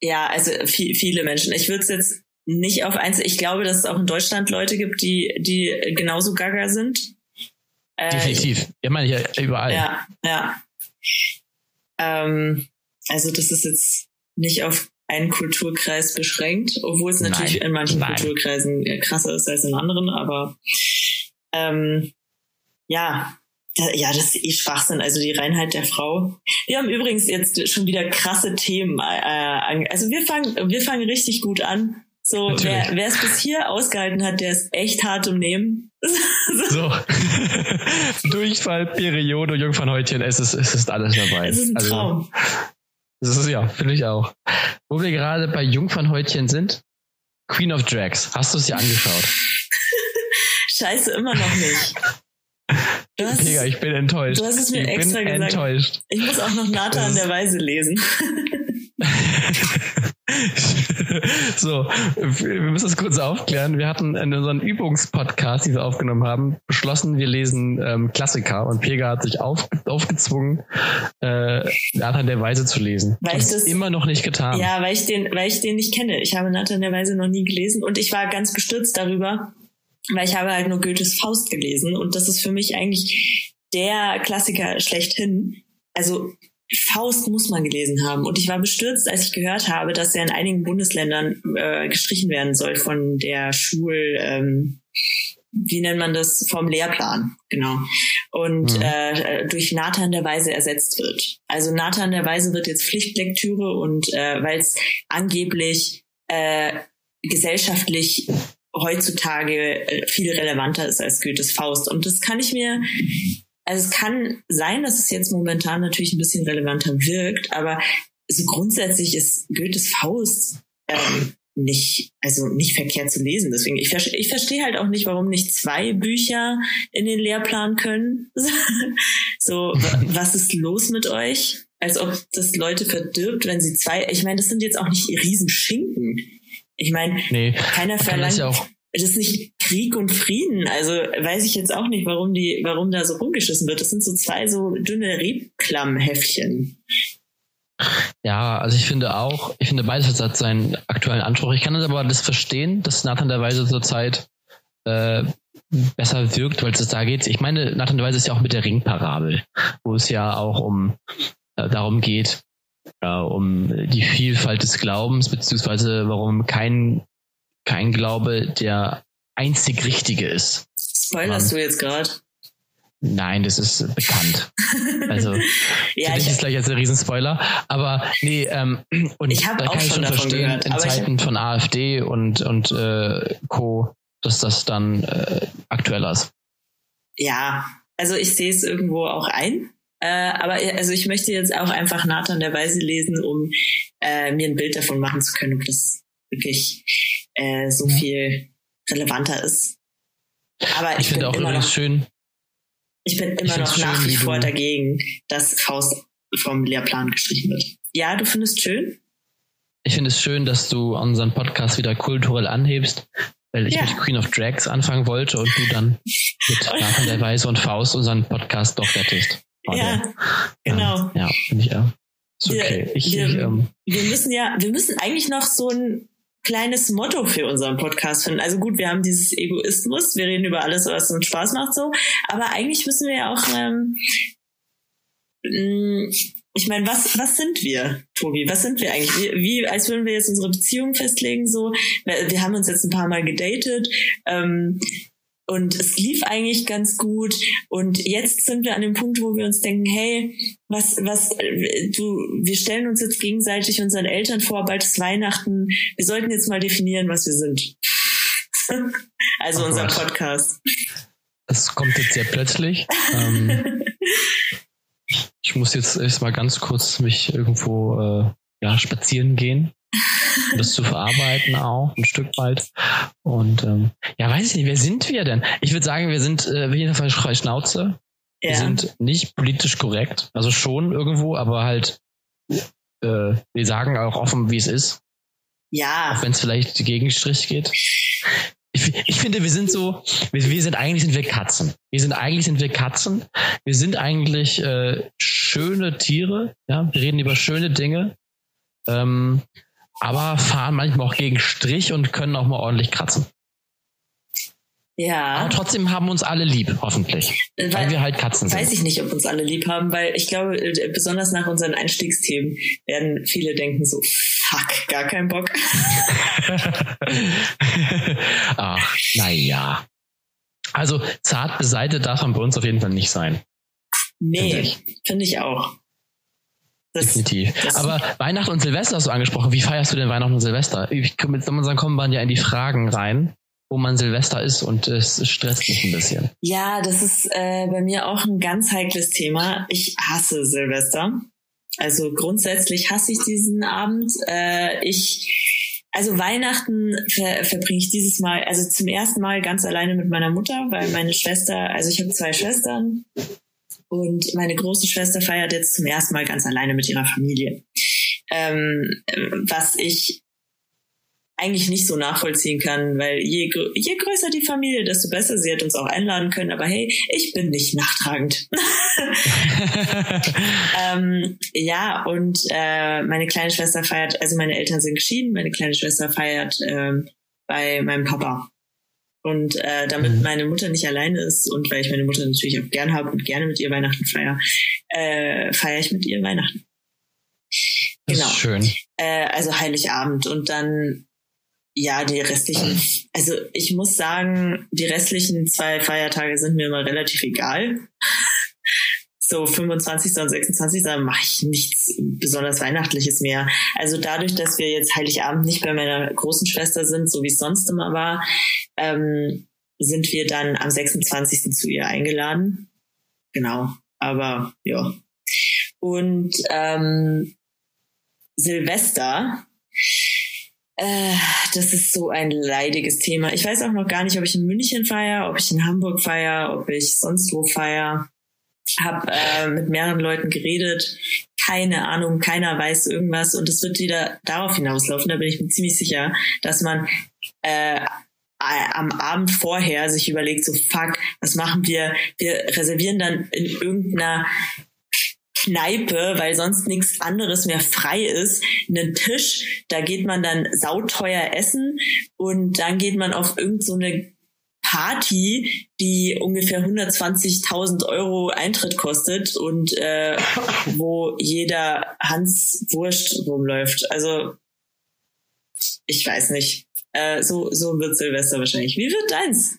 [SPEAKER 1] ja, also viel, viele Menschen. Ich würde es jetzt nicht auf eins. Ich glaube, dass es auch in Deutschland Leute gibt, die, die genauso gaga sind.
[SPEAKER 2] Äh, Definitiv. Ja, meine ich ja überall.
[SPEAKER 1] Ja, ja. Ähm, also das ist jetzt nicht auf einen Kulturkreis beschränkt, obwohl es natürlich Nein. in manchen Nein. Kulturkreisen krasser ist als in anderen, aber ähm, ja, ja, das ist eh Schwachsinn. Also die Reinheit der Frau. Wir haben übrigens jetzt schon wieder krasse Themen. Äh, also wir fangen, wir fangen richtig gut an. So, wer, wer es bis hier ausgehalten hat, der ist echt hart im Nehmen.
[SPEAKER 2] so. Durchfall, Periode, Jungfernhäutchen, es ist, es ist alles dabei.
[SPEAKER 1] Es ist ein also, Traum.
[SPEAKER 2] Das ist ja, finde ich auch. Wo wir gerade bei Jungfernhäutchen sind, Queen of Drags. Hast du es dir angeschaut?
[SPEAKER 1] Scheiße, immer noch nicht.
[SPEAKER 2] Hast, Digga, ich bin enttäuscht.
[SPEAKER 1] Du hast es mir
[SPEAKER 2] ich
[SPEAKER 1] extra
[SPEAKER 2] bin
[SPEAKER 1] gesagt.
[SPEAKER 2] Enttäuscht.
[SPEAKER 1] Ich muss auch noch Nathan der Weise lesen.
[SPEAKER 2] so, wir müssen das kurz aufklären. Wir hatten in unserem Übungspodcast, den wir aufgenommen haben, beschlossen, wir lesen ähm, Klassiker und Pega hat sich auf, aufgezwungen, äh, Nathan der Weise zu lesen.
[SPEAKER 1] Weil ich das
[SPEAKER 2] immer noch nicht getan.
[SPEAKER 1] Ja, weil ich den, weil ich den nicht kenne. Ich habe Nathan der Weise noch nie gelesen und ich war ganz bestürzt darüber, weil ich habe halt nur Goethes Faust gelesen und das ist für mich eigentlich der Klassiker schlechthin. Also Faust muss man gelesen haben. Und ich war bestürzt, als ich gehört habe, dass er in einigen Bundesländern äh, gestrichen werden soll von der Schul, ähm, wie nennt man das, vom Lehrplan, genau. Und mhm. äh, durch Nathan der Weise ersetzt wird. Also Nathan der Weise wird jetzt Pflichtlektüre und äh, weil es angeblich äh, gesellschaftlich heutzutage äh, viel relevanter ist als Goethes Faust. Und das kann ich mir also es kann sein, dass es jetzt momentan natürlich ein bisschen relevanter wirkt, aber so grundsätzlich ist Goethes Faust ähm, nicht, also nicht verkehrt zu lesen. Deswegen, ich, ich verstehe halt auch nicht, warum nicht zwei Bücher in den Lehrplan können. so, was ist los mit euch? Als ob das Leute verdirbt, wenn sie zwei, ich meine, das sind jetzt auch nicht Riesenschinken. Ich meine, nee, keiner verlangt, ja das ist nicht Krieg und Frieden. Also weiß ich jetzt auch nicht, warum die, warum da so rumgeschissen wird. Das sind so zwei so dünne Rebklammhäffchen.
[SPEAKER 2] Ja, also ich finde auch, ich finde beides hat seinen aktuellen Anspruch. Ich kann das aber das verstehen, dass Nathan der Weise zurzeit äh, besser wirkt, weil es da geht. Ich meine, Nathan der Weise ist ja auch mit der Ringparabel, wo es ja auch um äh, darum geht, äh, um die Vielfalt des Glaubens, beziehungsweise warum kein kein Glaube der einzig richtige ist.
[SPEAKER 1] Spoilerst du jetzt gerade?
[SPEAKER 2] Nein, das ist bekannt. Also ja, für dich ist gleich jetzt ein Riesenspoiler. Aber nee, ähm, und
[SPEAKER 1] ich da kann ich schon verstehen, gehört,
[SPEAKER 2] in Zeiten von AfD und, und äh, Co., dass das dann äh, aktueller ist.
[SPEAKER 1] Ja, also ich sehe es irgendwo auch ein. Äh, aber also ich möchte jetzt auch einfach Nathan der Weise lesen, um äh, mir ein Bild davon machen zu können, ob das wirklich äh, so viel relevanter ist. Aber ich, ich finde auch immer noch schön. Ich bin immer ich noch nach wie vor dagegen, dass Faust vom Lehrplan gestrichen wird. Ja, du findest schön?
[SPEAKER 2] Ich finde es schön, dass du unseren Podcast wieder kulturell anhebst, weil ich ja. mit Queen of Drags anfangen wollte und du dann mit Nathan der Weise und Faust unseren Podcast doch rettest.
[SPEAKER 1] Oh, ja, genau.
[SPEAKER 2] Ja, finde ich auch. Ist okay. Wir, ich,
[SPEAKER 1] wir,
[SPEAKER 2] ich, ähm,
[SPEAKER 1] wir müssen ja, wir müssen eigentlich noch so ein kleines Motto für unseren Podcast finden. Also gut, wir haben dieses Egoismus, wir reden über alles, was uns Spaß macht, so. Aber eigentlich müssen wir ja auch, ähm, mm, ich meine, was, was sind wir, Tobi? Was sind wir eigentlich? Wie, wie, als würden wir jetzt unsere Beziehung festlegen, so. Wir haben uns jetzt ein paar Mal gedatet. Ähm, und es lief eigentlich ganz gut. Und jetzt sind wir an dem Punkt, wo wir uns denken, hey, was, was, du, wir stellen uns jetzt gegenseitig unseren Eltern vor, bald ist Weihnachten. Wir sollten jetzt mal definieren, was wir sind. also oh unser Gott. Podcast.
[SPEAKER 2] Es kommt jetzt sehr plötzlich. ähm, ich muss jetzt erstmal ganz kurz mich irgendwo äh, ja, spazieren gehen das zu verarbeiten auch ein Stück weit. Und ähm, ja, weiß ich nicht, wer sind wir denn? Ich würde sagen, wir sind äh, auf jeden Fall frei Schnauze. Ja. Wir sind nicht politisch korrekt, also schon irgendwo, aber halt äh, wir sagen auch offen, wie es ist.
[SPEAKER 1] Ja.
[SPEAKER 2] Auch wenn es vielleicht Gegenstrich geht. Ich, ich, finde, wir sind so, wir, wir, sind eigentlich sind wir Katzen. Wir sind eigentlich sind wir Katzen. Wir sind eigentlich äh, schöne Tiere. Ja, wir reden über schöne Dinge. Ähm, aber fahren manchmal auch gegen Strich und können auch mal ordentlich kratzen.
[SPEAKER 1] Ja.
[SPEAKER 2] Aber trotzdem haben uns alle lieb, hoffentlich. Weil, weil wir halt Katzen
[SPEAKER 1] sind. Weiß ich nicht, ob uns alle lieb haben, weil ich glaube, äh, besonders nach unseren Einstiegsthemen werden viele denken so, fuck, gar keinen Bock.
[SPEAKER 2] Ach, naja. Also zart beseitigt darf man bei uns auf jeden Fall nicht sein.
[SPEAKER 1] Nee, finde ich auch.
[SPEAKER 2] Definitiv. Das Aber Weihnachten und Silvester hast du angesprochen. Wie feierst du denn Weihnachten und Silvester? Ich, mit unseren kommen wir ja in die Fragen rein, wo man Silvester ist und es stresst mich ein bisschen.
[SPEAKER 1] Ja, das ist äh, bei mir auch ein ganz heikles Thema. Ich hasse Silvester. Also grundsätzlich hasse ich diesen Abend. Äh, ich, also Weihnachten ver, verbringe ich dieses Mal, also zum ersten Mal ganz alleine mit meiner Mutter, weil meine Schwester, also ich habe zwei Schwestern und meine große Schwester feiert jetzt zum ersten Mal ganz alleine mit ihrer Familie. Ähm, was ich eigentlich nicht so nachvollziehen kann, weil je, je größer die Familie, desto besser. Sie hat uns auch einladen können, aber hey, ich bin nicht nachtragend. ähm, ja, und äh, meine kleine Schwester feiert, also meine Eltern sind geschieden, meine kleine Schwester feiert ähm, bei meinem Papa. Und äh, damit mhm. meine Mutter nicht alleine ist und weil ich meine Mutter natürlich auch gern habe und gerne mit ihr Weihnachten feiere, äh, feiere ich mit ihr Weihnachten.
[SPEAKER 2] Das genau. Ist schön.
[SPEAKER 1] Äh, also Heiligabend und dann ja, die restlichen, also ich muss sagen, die restlichen zwei Feiertage sind mir immer relativ egal. So 25. und 26. Da mache ich nichts besonders Weihnachtliches mehr. Also dadurch, dass wir jetzt Heiligabend nicht bei meiner großen Schwester sind, so wie es sonst immer war, ähm, sind wir dann am 26. zu ihr eingeladen. Genau. Aber ja. Und ähm, Silvester äh, das ist so ein leidiges Thema. Ich weiß auch noch gar nicht, ob ich in München feiere, ob ich in Hamburg feiere, ob ich sonst wo feiere. Hab äh, mit mehreren Leuten geredet. Keine Ahnung, keiner weiß irgendwas. Und es wird wieder darauf hinauslaufen, da bin ich mir ziemlich sicher, dass man äh, am Abend vorher sich überlegt, so fuck, was machen wir? Wir reservieren dann in irgendeiner Kneipe, weil sonst nichts anderes mehr frei ist, einen Tisch, da geht man dann sauteuer essen und dann geht man auf irgendeine so Party, die ungefähr 120.000 Euro Eintritt kostet und äh, wo jeder Hans Wurst rumläuft. Also ich weiß nicht. Äh, so, so wird Silvester wahrscheinlich. Wie wird deins?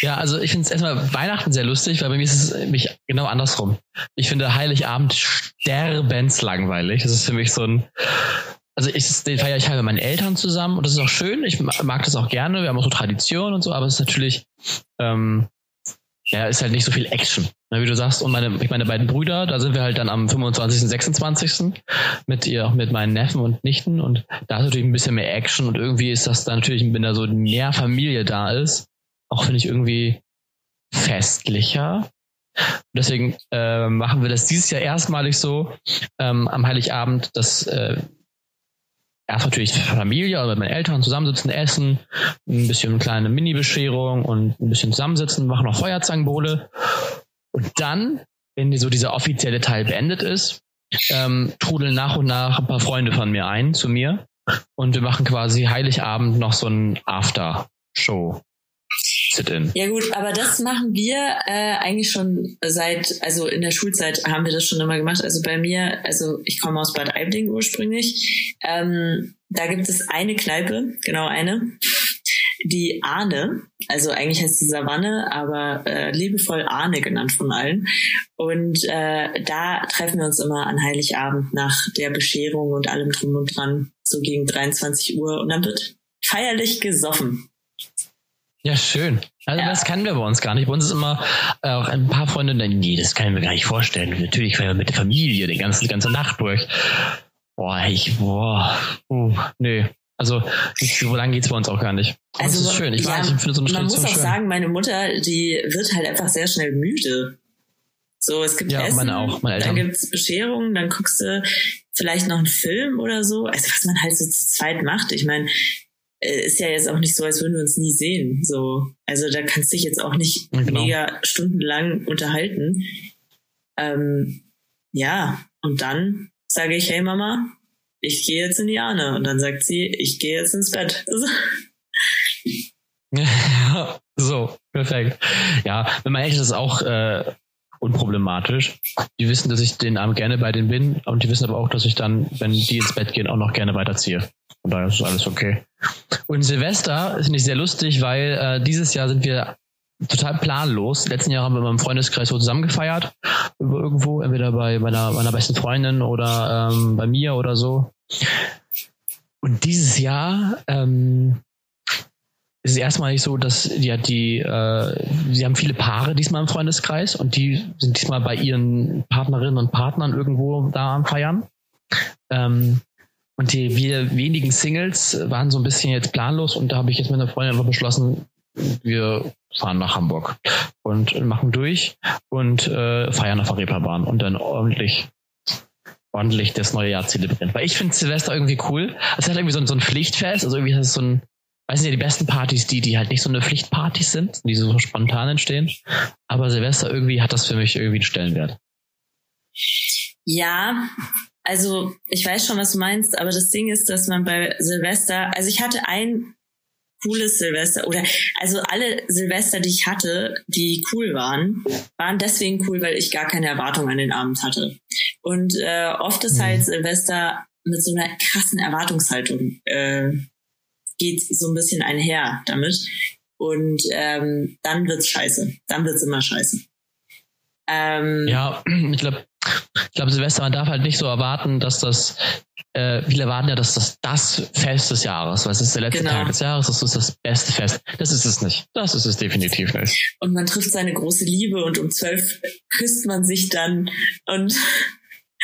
[SPEAKER 2] Ja, also ich finde es erstmal Weihnachten sehr lustig, weil bei mir ist es mich genau andersrum. Ich finde Heiligabend sterbenslangweilig. Das ist für mich so ein, also ich, den feiere ich halt mit meinen Eltern zusammen und das ist auch schön. Ich mag das auch gerne. Wir haben auch so Traditionen und so, aber es ist natürlich, ähm, ja, ist halt nicht so viel Action. Wie du sagst, und meine, meine beiden Brüder, da sind wir halt dann am 25., 26. mit ihr, mit meinen Neffen und Nichten und da ist natürlich ein bisschen mehr Action und irgendwie ist das dann natürlich, wenn da so mehr Familie da ist, auch finde ich irgendwie festlicher. deswegen äh, machen wir das dieses Jahr erstmalig so ähm, am Heiligabend, dass äh, erst natürlich Familie oder mit meinen Eltern zusammensitzen, essen, ein bisschen eine kleine Mini-Bescherung und ein bisschen zusammensitzen, machen noch Feuerzangenbowle. Und dann, wenn so dieser offizielle Teil beendet ist, ähm, trudeln nach und nach ein paar Freunde von mir ein zu mir und wir machen quasi Heiligabend noch so ein After-Show.
[SPEAKER 1] Sit-in. Ja gut, aber das machen wir äh, eigentlich schon seit, also in der Schulzeit haben wir das schon immer gemacht. Also bei mir, also ich komme aus Bad Aibling ursprünglich. Ähm, da gibt es eine Kneipe, genau eine, die Ahne, also eigentlich heißt sie Savanne, aber äh, liebevoll Ahne genannt von allen. Und äh, da treffen wir uns immer an Heiligabend nach der Bescherung und allem drum und dran, so gegen 23 Uhr. Und dann wird feierlich gesoffen.
[SPEAKER 2] Ja, schön. Also ja. das kennen wir bei uns gar nicht. Bei uns ist immer äh, auch ein paar Freunde, nee, das kann ich mir gar nicht vorstellen. Natürlich feiern wir mit der Familie die ganze, die ganze Nacht durch. Boah, ich, boah, uh, nee. Also so lange geht's bei uns auch gar nicht. Aber also, das ist schön. Ich, ja, weiß, ich finde so eine
[SPEAKER 1] Man muss auch
[SPEAKER 2] schön.
[SPEAKER 1] sagen, meine Mutter, die wird halt einfach sehr schnell müde. So, es gibt
[SPEAKER 2] ja,
[SPEAKER 1] Essen,
[SPEAKER 2] meine auch, meine
[SPEAKER 1] Eltern. dann gibt's Bescherungen, dann guckst du vielleicht noch einen Film oder so. Also was man halt so zu zweit macht. Ich meine, ist ja jetzt auch nicht so, als würden wir uns nie sehen. So, also da kannst du dich jetzt auch nicht genau. mega stundenlang unterhalten. Ähm, ja, und dann sage ich, hey Mama, ich gehe jetzt in die Ahne. Und dann sagt sie, ich gehe jetzt ins Bett.
[SPEAKER 2] so, perfekt. Ja, wenn man echt das auch äh, unproblematisch. Die wissen, dass ich den Abend gerne bei denen bin und die wissen aber auch, dass ich dann, wenn die ins Bett gehen, auch noch gerne weiterziehe. Und daher ist alles okay. Und Silvester finde ich sehr lustig, weil äh, dieses Jahr sind wir total planlos. Letzten Jahr haben wir mit meinem Freundeskreis so zusammen gefeiert. Irgendwo, entweder bei meiner, meiner besten Freundin oder ähm, bei mir oder so. Und dieses Jahr ähm, ist es erstmal nicht so, dass hat die, äh, sie haben viele Paare diesmal im Freundeskreis und die sind diesmal bei ihren Partnerinnen und Partnern irgendwo da am Feiern. Ähm, und die wenigen Singles waren so ein bisschen jetzt planlos und da habe ich jetzt mit einer Freundin einfach beschlossen, wir fahren nach Hamburg und machen durch und äh, feiern auf der Reeperbahn und dann ordentlich ordentlich das neue Jahr zelebrieren. Weil ich finde Silvester irgendwie cool. Es hat irgendwie so ein, so ein Pflichtfest, also irgendwie ist es so ein, weiß nicht, die besten Partys, die, die halt nicht so eine Pflichtpartys sind, die so spontan entstehen. Aber Silvester irgendwie hat das für mich irgendwie einen Stellenwert.
[SPEAKER 1] Ja, also ich weiß schon, was du meinst, aber das Ding ist, dass man bei Silvester, also ich hatte ein cooles Silvester oder also alle Silvester, die ich hatte, die cool waren, waren deswegen cool, weil ich gar keine Erwartung an den Abend hatte. Und äh, oft ist halt mhm. Silvester mit so einer krassen Erwartungshaltung äh, geht so ein bisschen einher damit. Und ähm, dann wird's scheiße. Dann wird's immer scheiße.
[SPEAKER 2] Ähm, ja, ich glaube, ich glaube, Silvester, man darf halt nicht so erwarten, dass das, äh, viele erwarten ja, dass das das Fest des Jahres, was ist der letzte genau. Tag des Jahres, das ist das beste Fest. Das ist es nicht. Das ist es definitiv nicht.
[SPEAKER 1] Und man trifft seine große Liebe und um zwölf küsst man sich dann und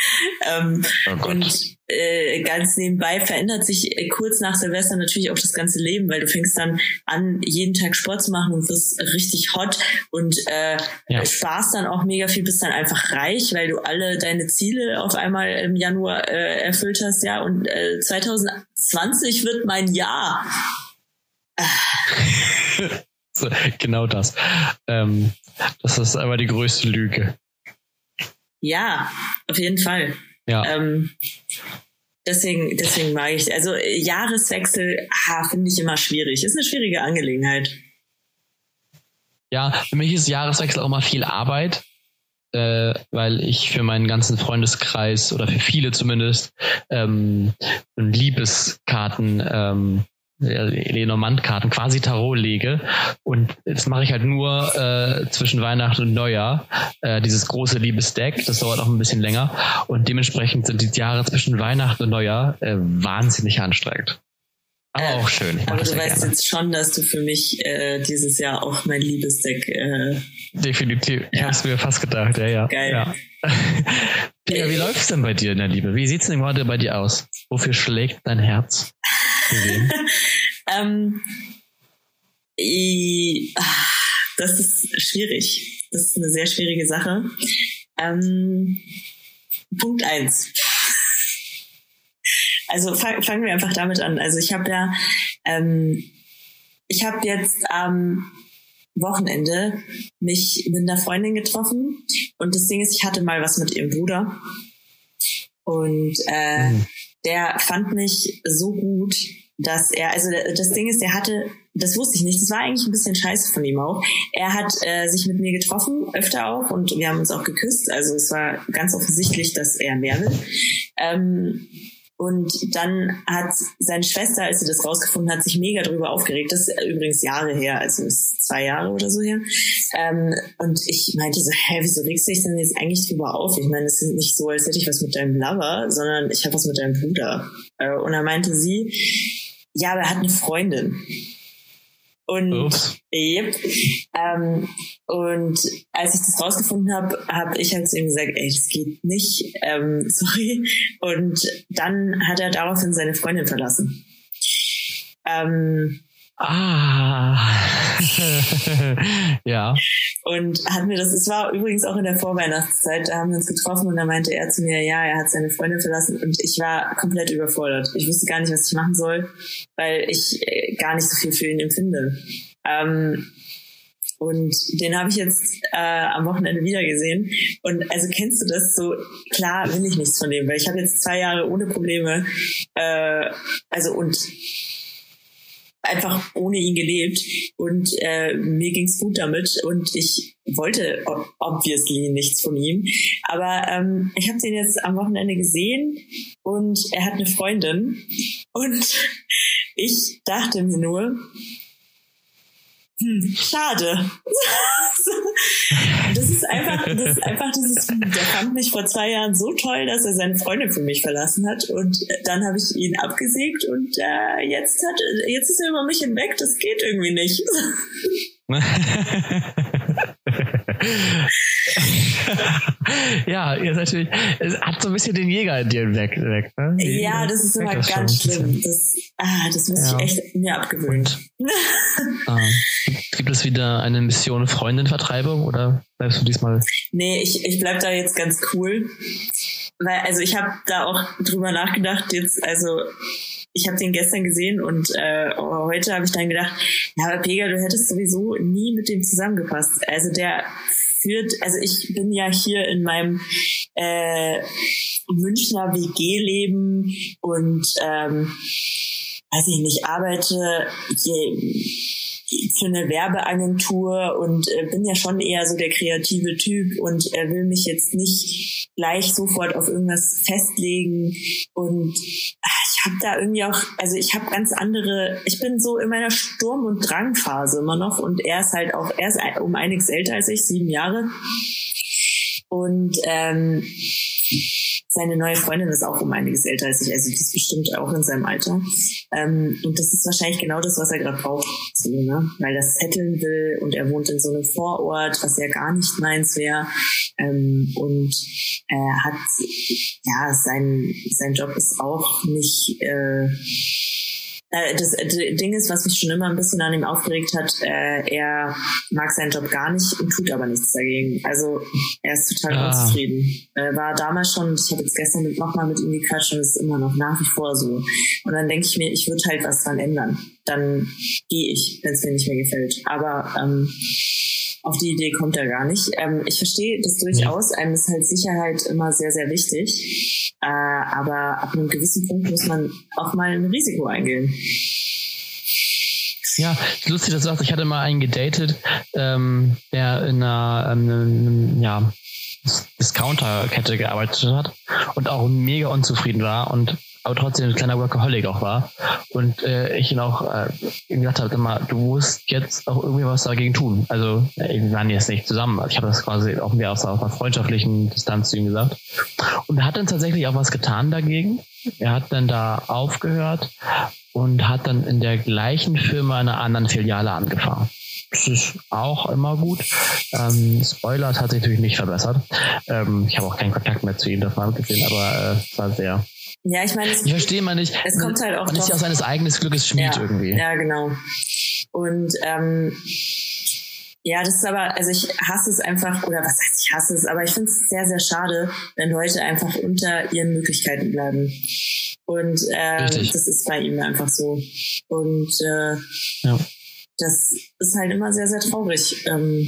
[SPEAKER 1] ähm, oh und äh, ganz nebenbei verändert sich äh, kurz nach Silvester natürlich auch das ganze Leben, weil du fängst dann an, jeden Tag Sport zu machen und wirst richtig hot und äh, ja. sparst dann auch mega viel, bist dann einfach reich, weil du alle deine Ziele auf einmal im Januar äh, erfüllt hast, ja. Und äh, 2020 wird mein Jahr.
[SPEAKER 2] genau das. Ähm, das ist aber die größte Lüge.
[SPEAKER 1] Ja, auf jeden Fall.
[SPEAKER 2] Ja.
[SPEAKER 1] Ähm, deswegen, deswegen mag ich, also Jahreswechsel finde ich immer schwierig. Ist eine schwierige Angelegenheit.
[SPEAKER 2] Ja, für mich ist Jahreswechsel auch mal viel Arbeit, äh, weil ich für meinen ganzen Freundeskreis oder für viele zumindest ähm, Liebeskarten ähm, Lenormand-Karten, quasi Tarot lege. Und das mache ich halt nur äh, zwischen Weihnachten und Neujahr. Äh, dieses große Liebesdeck, das dauert auch ein bisschen länger. Und dementsprechend sind die Jahre zwischen Weihnachten und Neujahr äh, wahnsinnig anstrengend. Aber äh, auch schön.
[SPEAKER 1] aber du weißt gerne. jetzt schon, dass du für mich äh, dieses Jahr auch mein Liebesdeck. Äh,
[SPEAKER 2] Definitiv. Ja. Ich habe es mir fast gedacht, ja, ja.
[SPEAKER 1] Geil.
[SPEAKER 2] Ja. Pia, wie läuft es denn bei dir in der Liebe? Wie sieht es denn gerade bei dir aus? Wofür schlägt dein Herz?
[SPEAKER 1] ähm, das ist schwierig. Das ist eine sehr schwierige Sache. Ähm, Punkt eins. Also fang, fangen wir einfach damit an. Also ich habe ja, ähm, ich habe jetzt am Wochenende mich mit einer Freundin getroffen und das Ding ist, ich hatte mal was mit ihrem Bruder und äh, mhm. der fand mich so gut, dass er, also das Ding ist, der hatte, das wusste ich nicht, das war eigentlich ein bisschen scheiße von ihm auch. Er hat äh, sich mit mir getroffen, öfter auch, und wir haben uns auch geküsst. Also es war ganz offensichtlich, dass er mehr will. Ähm, und dann hat seine Schwester, als sie das rausgefunden hat, sich mega drüber aufgeregt. Das ist übrigens Jahre her, also zwei Jahre oder so her. Ähm, und ich meinte so, hä, wieso regst du dich denn jetzt eigentlich drüber auf? Ich meine, es ist nicht so, als hätte ich was mit deinem Lover, sondern ich habe was mit deinem Bruder. Äh, und da meinte sie, ja, aber er hat eine Freundin. Und, yep, ähm, und als ich das rausgefunden habe, habe ich halt zu ihm gesagt, ey, das geht nicht, ähm, sorry. Und dann hat er daraufhin seine Freundin verlassen. Ähm,
[SPEAKER 2] Ah. ja.
[SPEAKER 1] Und hat mir das, es war übrigens auch in der Vorweihnachtszeit, da haben wir uns getroffen und da meinte er zu mir, ja, er hat seine Freundin verlassen und ich war komplett überfordert. Ich wusste gar nicht, was ich machen soll, weil ich äh, gar nicht so viel für ihn empfinde. Ähm, und den habe ich jetzt äh, am Wochenende wieder gesehen. Und also kennst du das so? Klar will ich nichts von dem, weil ich habe jetzt zwei Jahre ohne Probleme. Äh, also und einfach ohne ihn gelebt. Und äh, mir ging's gut damit. Und ich wollte obviously nichts von ihm. Aber ähm, ich habe den jetzt am Wochenende gesehen und er hat eine Freundin. Und ich dachte mir nur, hm, schade. das ist einfach, das ist einfach dieses, der fand mich vor zwei Jahren so toll, dass er seine Freundin für mich verlassen hat und dann habe ich ihn abgesägt und äh, jetzt hat, jetzt ist er über mich hinweg, das geht irgendwie nicht.
[SPEAKER 2] ja, ihr seid natürlich, es hat so ein bisschen den Jäger in dir weg. weg ne?
[SPEAKER 1] Ja, das ist immer das ganz schlimm. Das, ah, das muss ja. ich echt mir abgewöhnen.
[SPEAKER 2] ah, gibt es wieder eine Mission Freundin-Vertreibung oder bleibst du diesmal?
[SPEAKER 1] Nee, ich, ich bleib da jetzt ganz cool. Weil, also ich habe da auch drüber nachgedacht, jetzt, also ich habe den gestern gesehen und äh, heute habe ich dann gedacht, ja, aber Pega, du hättest sowieso nie mit dem zusammengepasst. Also der führt, also ich bin ja hier in meinem äh, Münchner WG-Leben und ähm, weiß ich nicht, arbeite für eine Werbeagentur und äh, bin ja schon eher so der kreative Typ und äh, will mich jetzt nicht gleich sofort auf irgendwas festlegen und ach, habe da irgendwie auch, also ich habe ganz andere, ich bin so in meiner Sturm- und Drangphase immer noch und er ist halt auch, er ist um einiges älter als ich, sieben Jahre. Und ähm, seine neue Freundin ist auch um einiges älter als ich, also die ist bestimmt auch in seinem Alter. Ähm, und das ist wahrscheinlich genau das, was er gerade braucht, so, ne? weil er setteln will und er wohnt in so einem Vorort, was ja gar nicht meins wäre. Ähm, und er hat, ja, sein, sein Job ist auch nicht, äh, äh, das Ding ist, was mich schon immer ein bisschen an ihm aufgeregt hat, äh, er mag seinen Job gar nicht und tut aber nichts dagegen. Also er ist total ah. unzufrieden. Äh, war damals schon, ich habe jetzt gestern nochmal mit ihm gequatscht und es ist immer noch nach wie vor so. Und dann denke ich mir, ich würde halt was dran ändern. Dann gehe ich, wenn es mir nicht mehr gefällt. Aber ähm, auf die Idee kommt er gar nicht. Ähm, ich verstehe das durchaus. Einem ist halt Sicherheit immer sehr, sehr wichtig. Äh, aber ab einem gewissen Punkt muss man auch mal ein Risiko eingehen.
[SPEAKER 2] Ja, lustig, dass du sagst, ich hatte mal einen gedatet, ähm, der in einer, ähm, ja, Discounter-Kette gearbeitet hat und auch mega unzufrieden war und aber trotzdem ein kleiner Workaholic auch war. Und äh, ich ihn auch äh, gesagt habe, immer, du musst jetzt auch irgendwie was dagegen tun. Also äh, wir waren jetzt nicht zusammen. Ich habe das quasi auch mehr aus einer freundschaftlichen Distanz zu ihm gesagt. Und er hat dann tatsächlich auch was getan dagegen. Er hat dann da aufgehört und hat dann in der gleichen Firma einer anderen Filiale angefangen. Das ist auch immer gut. Ähm, Spoiler, hat sich natürlich nicht verbessert. Ähm, ich habe auch keinen Kontakt mehr zu ihm, das mal gesehen, aber äh, es war sehr
[SPEAKER 1] ja, ich meine,
[SPEAKER 2] ich verstehe mal nicht.
[SPEAKER 1] Es kommt halt auch.
[SPEAKER 2] Man ist ja auch seines eigenen Glückes Schmied
[SPEAKER 1] ja,
[SPEAKER 2] irgendwie.
[SPEAKER 1] Ja, genau. Und ähm, ja, das ist aber, also ich hasse es einfach, oder was heißt ich hasse es, aber ich finde es sehr, sehr schade, wenn Leute einfach unter ihren Möglichkeiten bleiben. Und ähm, das ist bei ihm einfach so. Und äh, ja. das ist halt immer sehr, sehr traurig. Ähm,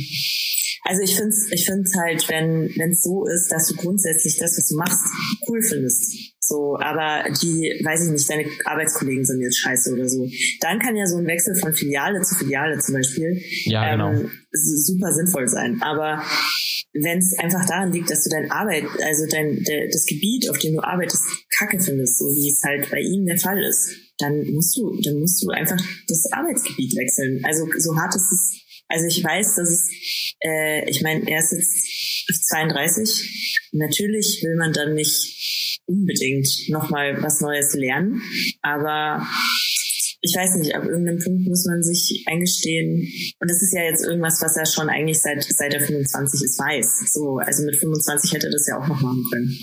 [SPEAKER 1] also ich finde es ich find's halt, wenn es so ist, dass du grundsätzlich das, was du machst, cool findest. So, aber die, weiß ich nicht, deine Arbeitskollegen sind jetzt scheiße oder so. Dann kann ja so ein Wechsel von Filiale zu Filiale zum Beispiel
[SPEAKER 2] ja, genau. ähm,
[SPEAKER 1] super sinnvoll sein. Aber wenn es einfach daran liegt, dass du dein Arbeit, also dein der, das Gebiet, auf dem du arbeitest, Kacke findest, so wie es halt bei ihm der Fall ist, dann musst du, dann musst du einfach das Arbeitsgebiet wechseln. Also so hart ist es. Also ich weiß, dass es, äh, ich meine, er ist jetzt 32. Natürlich will man dann nicht unbedingt nochmal was Neues lernen, aber ich weiß nicht, ab irgendeinem Punkt muss man sich eingestehen, und das ist ja jetzt irgendwas, was er schon eigentlich seit, seit er 25 ist, weiß. So, also mit 25 hätte er das ja auch noch machen können.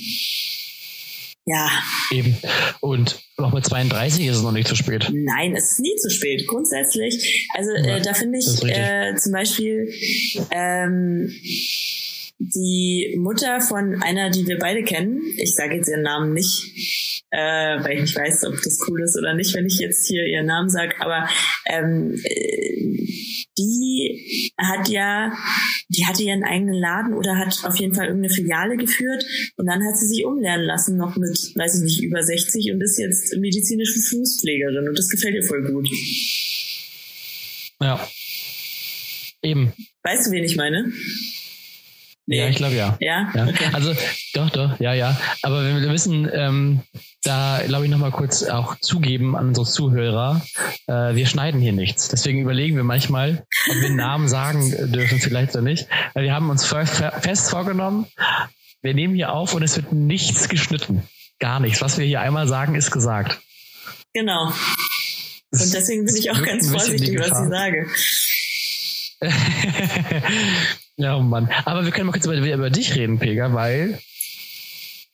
[SPEAKER 1] Ja.
[SPEAKER 2] Eben. Und auch mit 32 ist es noch nicht zu spät.
[SPEAKER 1] Nein, es ist nie zu spät, grundsätzlich. Also ja, äh, da finde ich äh, zum Beispiel ähm, die Mutter von einer, die wir beide kennen, ich sage jetzt ihren Namen nicht, äh, weil ich nicht weiß, ob das cool ist oder nicht, wenn ich jetzt hier ihren Namen sage, aber ähm, äh, die hat ja, die hatte ihren eigenen Laden oder hat auf jeden Fall irgendeine Filiale geführt und dann hat sie sich umlernen lassen, noch mit, weiß ich nicht, über 60 und ist jetzt medizinische Fußpflegerin und das gefällt ihr voll gut.
[SPEAKER 2] Ja. Eben.
[SPEAKER 1] Weißt du, wen ich meine?
[SPEAKER 2] Nee. Ja, ich glaube ja.
[SPEAKER 1] Ja?
[SPEAKER 2] ja. Okay. Also doch, doch, ja, ja. Aber wir, wir müssen ähm, da, glaube ich, nochmal kurz auch zugeben an unsere Zuhörer, äh, wir schneiden hier nichts. Deswegen überlegen wir manchmal, ob wir Namen sagen dürfen, vielleicht oder nicht. Weil wir haben uns fest vorgenommen, wir nehmen hier auf und es wird nichts geschnitten. Gar nichts. Was wir hier einmal sagen, ist gesagt.
[SPEAKER 1] Genau. Und deswegen bin ich auch ganz vorsichtig, was ich sage.
[SPEAKER 2] ja, oh Mann. Aber wir können mal kurz über, über dich reden, Pega, weil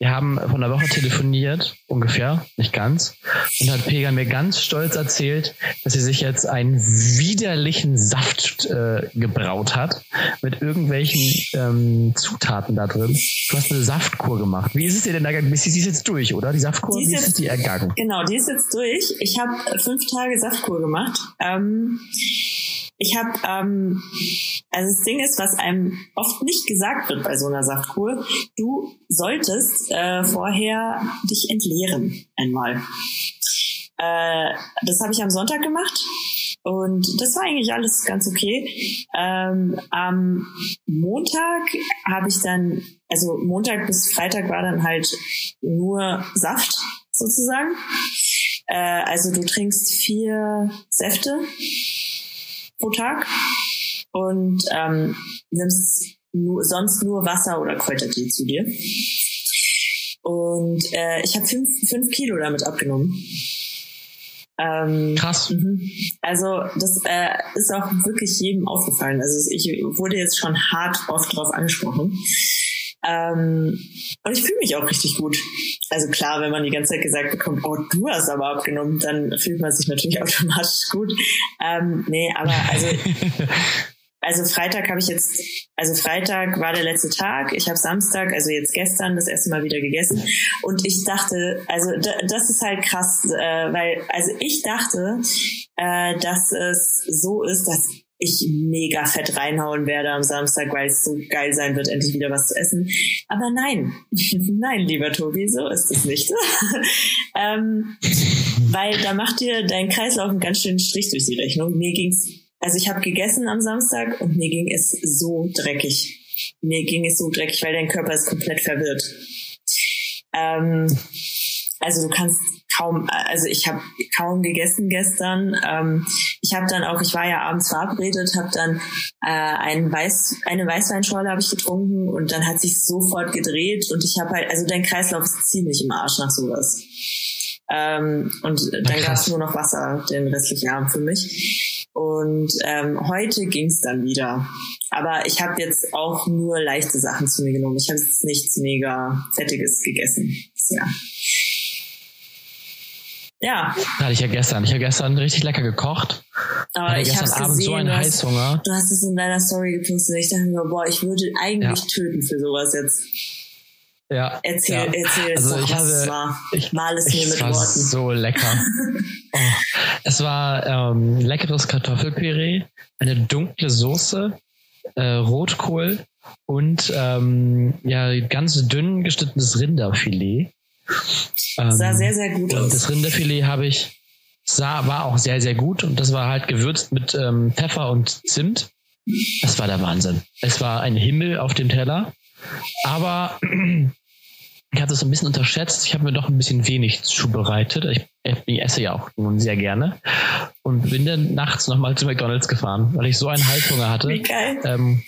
[SPEAKER 2] wir haben von der Woche telefoniert, ungefähr, nicht ganz. Und hat Pega mir ganz stolz erzählt, dass sie sich jetzt einen widerlichen Saft äh, gebraut hat mit irgendwelchen ähm, Zutaten da drin. Du hast eine Saftkur gemacht. Wie ist es dir denn da gegangen? Sie ist jetzt durch, oder? Die Saftkur, die ist wie ist es dir ergangen?
[SPEAKER 1] Genau, die ist jetzt durch. Ich habe fünf Tage Saftkur gemacht. Ähm, ich habe, ähm, also das Ding ist, was einem oft nicht gesagt wird bei so einer Saftkur, du solltest äh, vorher dich entleeren einmal. Äh, das habe ich am Sonntag gemacht und das war eigentlich alles ganz okay. Ähm, am Montag habe ich dann, also Montag bis Freitag war dann halt nur Saft sozusagen. Äh, also du trinkst vier Säfte pro Tag und ähm, nimmst nur, sonst nur Wasser oder Kräutertee zu dir. Und äh, ich habe fünf, fünf Kilo damit abgenommen.
[SPEAKER 2] Ähm, Krass.
[SPEAKER 1] Mhm. Also das äh, ist auch wirklich jedem aufgefallen. Also ich wurde jetzt schon hart oft drauf angesprochen. Ähm, und ich fühle mich auch richtig gut. Also klar, wenn man die ganze Zeit gesagt bekommt, oh, du hast aber abgenommen, dann fühlt man sich natürlich automatisch gut. Ähm, nee, aber also, also Freitag habe ich jetzt, also Freitag war der letzte Tag. Ich habe Samstag, also jetzt gestern, das erste Mal wieder gegessen. Und ich dachte, also das ist halt krass, äh, weil, also ich dachte, äh, dass es so ist, dass ich mega fett reinhauen werde am Samstag, weil es so geil sein wird, endlich wieder was zu essen. Aber nein, nein, lieber Tobi, so ist es nicht. ähm, weil da macht dir dein Kreislauf einen ganz schönen Strich durch die Rechnung. Mir ging's, also ich habe gegessen am Samstag und mir ging es so dreckig. Mir ging es so dreckig, weil dein Körper ist komplett verwirrt. Ähm, also du kannst kaum, also ich habe kaum gegessen gestern. Ähm, ich habe dann auch, ich war ja abends verabredet, habe dann äh, ein Weiß, eine Weißweinschorle habe ich getrunken und dann hat sich sofort gedreht und ich habe halt, also dein Kreislauf ist ziemlich im Arsch nach sowas. Ähm, und dann gab es nur noch Wasser den restlichen Abend für mich. Und ähm, heute ging es dann wieder. Aber ich habe jetzt auch nur leichte Sachen zu mir genommen. Ich habe jetzt nichts mega Fettiges gegessen. Ja. Ja.
[SPEAKER 2] Hatte ich ja gestern. Ich habe gestern richtig lecker gekocht.
[SPEAKER 1] Aber hatte ich gestern Abend gesehen,
[SPEAKER 2] so einen Heißhunger.
[SPEAKER 1] Du hast es in deiner Story gepostet. Ich dachte mir, boah, ich würde eigentlich ja. töten für sowas jetzt.
[SPEAKER 2] Ja.
[SPEAKER 1] Erzähl,
[SPEAKER 2] ja.
[SPEAKER 1] erzähl also doch,
[SPEAKER 2] ich hatte,
[SPEAKER 1] es war.
[SPEAKER 2] Ich,
[SPEAKER 1] Mal es mir mit
[SPEAKER 2] war
[SPEAKER 1] Worten.
[SPEAKER 2] so lecker. oh. Es war ähm, leckeres Kartoffelpüree, eine dunkle Soße, äh, Rotkohl und ähm, ja ganz dünn geschnittenes Rinderfilet
[SPEAKER 1] ähm, sah sehr, sehr gut aus.
[SPEAKER 2] Das Rinderfilet habe ich, sah, war auch sehr, sehr gut und das war halt gewürzt mit ähm, Pfeffer und Zimt. Das war der Wahnsinn. Es war ein Himmel auf dem Teller, aber ich habe das ein bisschen unterschätzt. Ich habe mir doch ein bisschen wenig zubereitet. Ich, ich, esse ja auch nun sehr gerne und bin dann nachts nochmal zu McDonalds gefahren, weil ich so einen Heißhunger hatte.
[SPEAKER 1] Wie geil.
[SPEAKER 2] Ähm,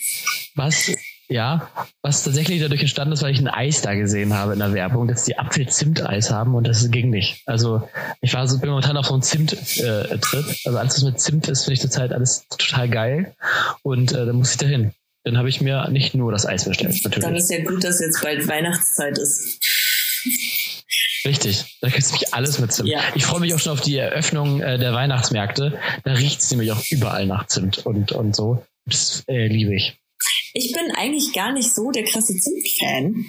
[SPEAKER 2] was ja, was tatsächlich dadurch entstanden ist, weil ich ein Eis da gesehen habe in der Werbung, dass die Apfel-Zimt-Eis haben und das ging nicht. Also ich war so bin momentan auf so einem Zimt-Trip. Äh, also alles, was mit Zimt ist, finde ich zurzeit alles total geil. Und äh, da muss ich dahin. Dann habe ich mir nicht nur das Eis bestellt, natürlich.
[SPEAKER 1] Dann ist ja gut, dass jetzt bald Weihnachtszeit ist.
[SPEAKER 2] Richtig, da gibt es nämlich alles mit Zimt.
[SPEAKER 1] Ja.
[SPEAKER 2] Ich freue mich auch schon auf die Eröffnung äh, der Weihnachtsmärkte. Da riecht es nämlich auch überall nach Zimt und, und so. Das äh, liebe ich.
[SPEAKER 1] Ich bin eigentlich gar nicht so der krasse Zimt-Fan.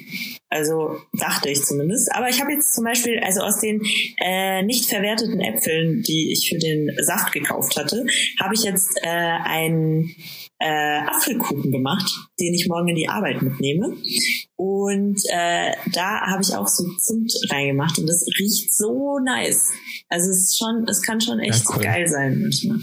[SPEAKER 1] Also dachte ich zumindest. Aber ich habe jetzt zum Beispiel, also aus den äh, nicht verwerteten Äpfeln, die ich für den Saft gekauft hatte, habe ich jetzt äh, einen äh, Apfelkuchen gemacht, den ich morgen in die Arbeit mitnehme. Und äh, da habe ich auch so Zimt reingemacht und das riecht so nice. Also es ist schon, es kann schon echt ja, cool. geil sein manchmal.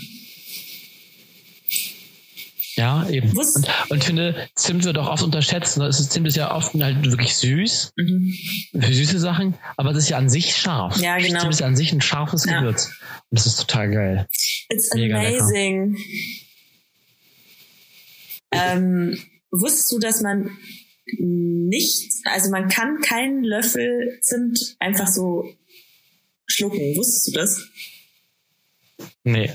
[SPEAKER 2] Ja, eben. Und, und finde, Zimt wird auch oft unterschätzt. Ne? Es ist, Zimt ist ja oft halt wirklich süß, mhm. für süße Sachen, aber es ist ja an sich scharf.
[SPEAKER 1] Ja, genau.
[SPEAKER 2] Zimt ist ja an sich ein scharfes ja. Gewürz. Und das ist total geil.
[SPEAKER 1] It's Mega amazing. Ähm, wusstest du, dass man nicht, also man kann keinen Löffel Zimt einfach so schlucken. Wusstest du das?
[SPEAKER 2] Nee.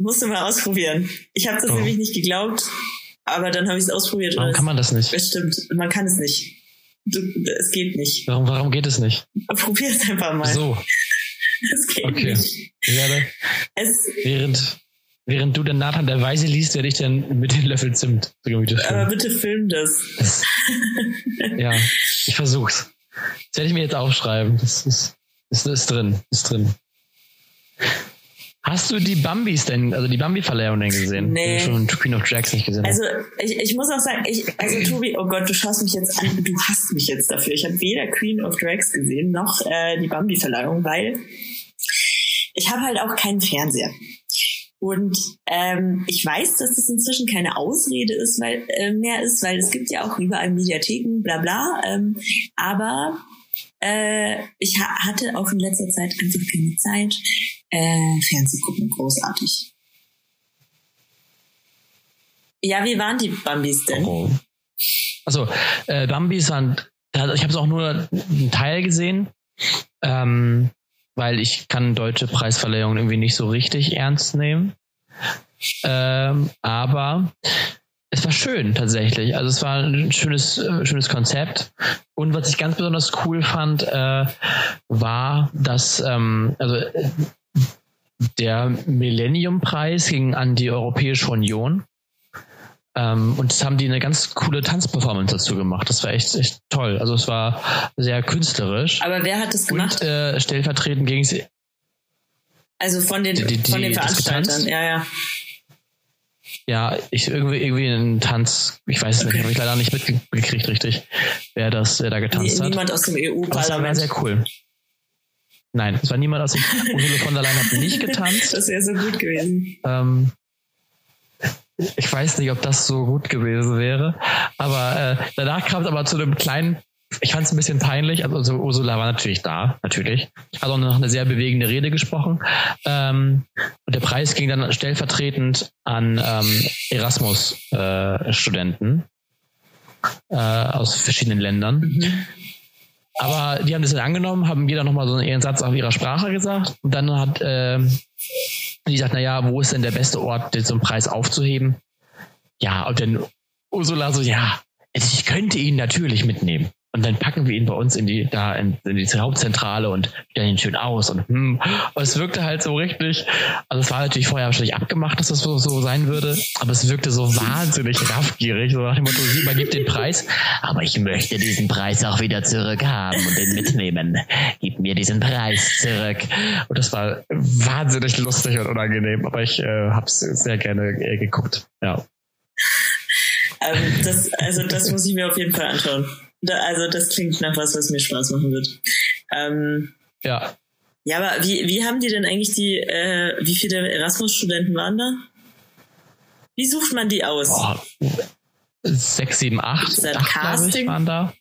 [SPEAKER 1] Musst du mal ausprobieren. Ich habe das oh. nämlich nicht geglaubt, aber dann habe ich es ausprobiert.
[SPEAKER 2] Warum kann man das nicht?
[SPEAKER 1] Das stimmt, man kann es nicht. Du, es geht nicht.
[SPEAKER 2] Warum, warum geht es nicht?
[SPEAKER 1] Probier es einfach mal.
[SPEAKER 2] So.
[SPEAKER 1] Es geht okay. nicht.
[SPEAKER 2] Ich werde, es, während, während du den Nathan der Weise liest, werde ich dann mit den Löffel Zimt.
[SPEAKER 1] Aber bitte film das. das
[SPEAKER 2] ja, ich versuch's. Das werde ich mir jetzt aufschreiben. Das ist, ist, ist drin, ist drin. Hast du die Bambis denn, also die Bambi-Verleihung denn gesehen?
[SPEAKER 1] Nee.
[SPEAKER 2] Ich schon Queen of Drags nicht gesehen.
[SPEAKER 1] Also ich, ich muss auch sagen, ich, also Tobi, oh Gott, du schaust mich jetzt an, du hasst mich jetzt dafür. Ich habe weder Queen of Drags gesehen noch äh, die Bambi-Verleihung, weil ich habe halt auch keinen Fernseher. Und ähm, ich weiß, dass das inzwischen keine Ausrede ist, weil äh, mehr ist, weil es gibt ja auch überall Mediatheken, bla bla. Ähm, aber äh, ich ha hatte auch in letzter Zeit einfach keine Zeit. Äh, Fernseh gucken, großartig. Ja, wie waren die Bambis denn? Oh.
[SPEAKER 2] Also, äh, Bambis waren, ich habe es auch nur einen Teil gesehen, ähm, weil ich kann deutsche Preisverleihungen irgendwie nicht so richtig ernst nehmen. Ähm, aber es war schön tatsächlich. Also es war ein schönes, äh, schönes Konzept. Und was ich ganz besonders cool fand, äh, war, dass ähm, also äh, der Millennium-Preis ging an die Europäische Union. Ähm, und das haben die eine ganz coole Tanzperformance dazu gemacht. Das war echt, echt toll. Also es war sehr künstlerisch.
[SPEAKER 1] Aber wer hat das gemacht?
[SPEAKER 2] Und äh, stellvertretend gegen sie.
[SPEAKER 1] Also von den, die, die, von den Veranstaltern, ja, ja.
[SPEAKER 2] Ja, ich irgendwie irgendwie einen Tanz, ich weiß es nicht, habe ich leider nicht mitgekriegt richtig, wer das, wer da getanzt
[SPEAKER 1] nee,
[SPEAKER 2] hat.
[SPEAKER 1] Niemand aus dem EU-Parlament.
[SPEAKER 2] Das war sehr cool. Nein, es war niemand aus dem Ursula von der Leyen hat nicht getanzt.
[SPEAKER 1] Das wäre so gut gewesen.
[SPEAKER 2] Ähm, ich weiß nicht, ob das so gut gewesen wäre. Aber äh, danach kam es aber zu einem kleinen ich fand es ein bisschen peinlich. Also Ursula war natürlich da, natürlich. Hat auch noch eine sehr bewegende Rede gesprochen. Ähm, und der Preis ging dann stellvertretend an ähm, Erasmus-Studenten äh, äh, aus verschiedenen Ländern. Mhm. Aber die haben das dann angenommen, haben jeder nochmal so einen Satz auf ihrer Sprache gesagt. Und dann hat äh, die gesagt, naja, wo ist denn der beste Ort, den so einen Preis aufzuheben? Ja, und dann Ursula so, ja, ich könnte ihn natürlich mitnehmen. Und dann packen wir ihn bei uns in die, da in, in die Hauptzentrale und stellen ihn schön aus und, hm, und es wirkte halt so richtig, also es war natürlich vorher wahrscheinlich abgemacht, dass das so, so sein würde, aber es wirkte so wahnsinnig raffgierig, so nach dem Motto, sie übergibt den Preis, aber ich möchte diesen Preis auch wieder zurückhaben und den mitnehmen. Gib mir diesen Preis zurück. Und das war wahnsinnig lustig und unangenehm, aber ich äh, habe es sehr gerne äh, geguckt, ja.
[SPEAKER 1] Ähm, das, also das muss ich mir auf jeden Fall anschauen. Also das klingt nach was, was mir Spaß machen wird. Ähm,
[SPEAKER 2] ja.
[SPEAKER 1] Ja, aber wie, wie haben die denn eigentlich die, äh, wie viele Erasmus-Studenten waren da? Wie sucht man die aus? Boah,
[SPEAKER 2] sechs, sieben, acht,
[SPEAKER 1] Ist das acht Casting?
[SPEAKER 2] Ich, waren da.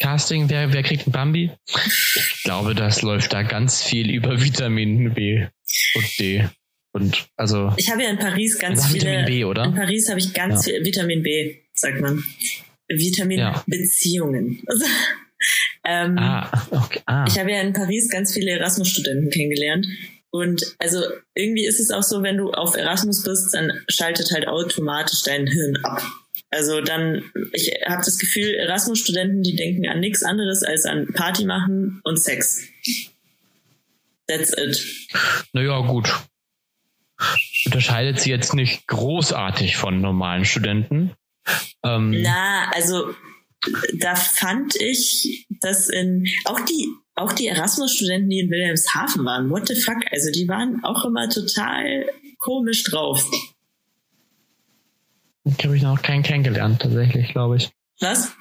[SPEAKER 2] Casting, wer, wer kriegt ein Bambi? Ich glaube, das läuft da ganz viel über Vitamin B und D. Und also.
[SPEAKER 1] Ich habe ja in Paris ganz viele.
[SPEAKER 2] Vitamin B, oder?
[SPEAKER 1] In Paris habe ich ganz ja. viel Vitamin B, sagt man. Vitamin ja. Beziehungen. Also, ähm,
[SPEAKER 2] ah, okay. ah.
[SPEAKER 1] Ich habe ja in Paris ganz viele Erasmus-Studenten kennengelernt. Und also irgendwie ist es auch so, wenn du auf Erasmus bist, dann schaltet halt automatisch dein Hirn ab. Also dann, ich habe das Gefühl, Erasmus-Studenten, die denken an nichts anderes als an Party machen und Sex. That's it.
[SPEAKER 2] Naja, gut. Unterscheidet sie jetzt nicht großartig von normalen Studenten.
[SPEAKER 1] Ähm, Na, also da fand ich, dass in auch die auch die Erasmus-Studenten, die in Wilhelmshaven waren, what the fuck, also die waren auch immer total komisch drauf.
[SPEAKER 2] Ich habe ich noch keinen kennengelernt, tatsächlich, glaube ich.
[SPEAKER 1] Was?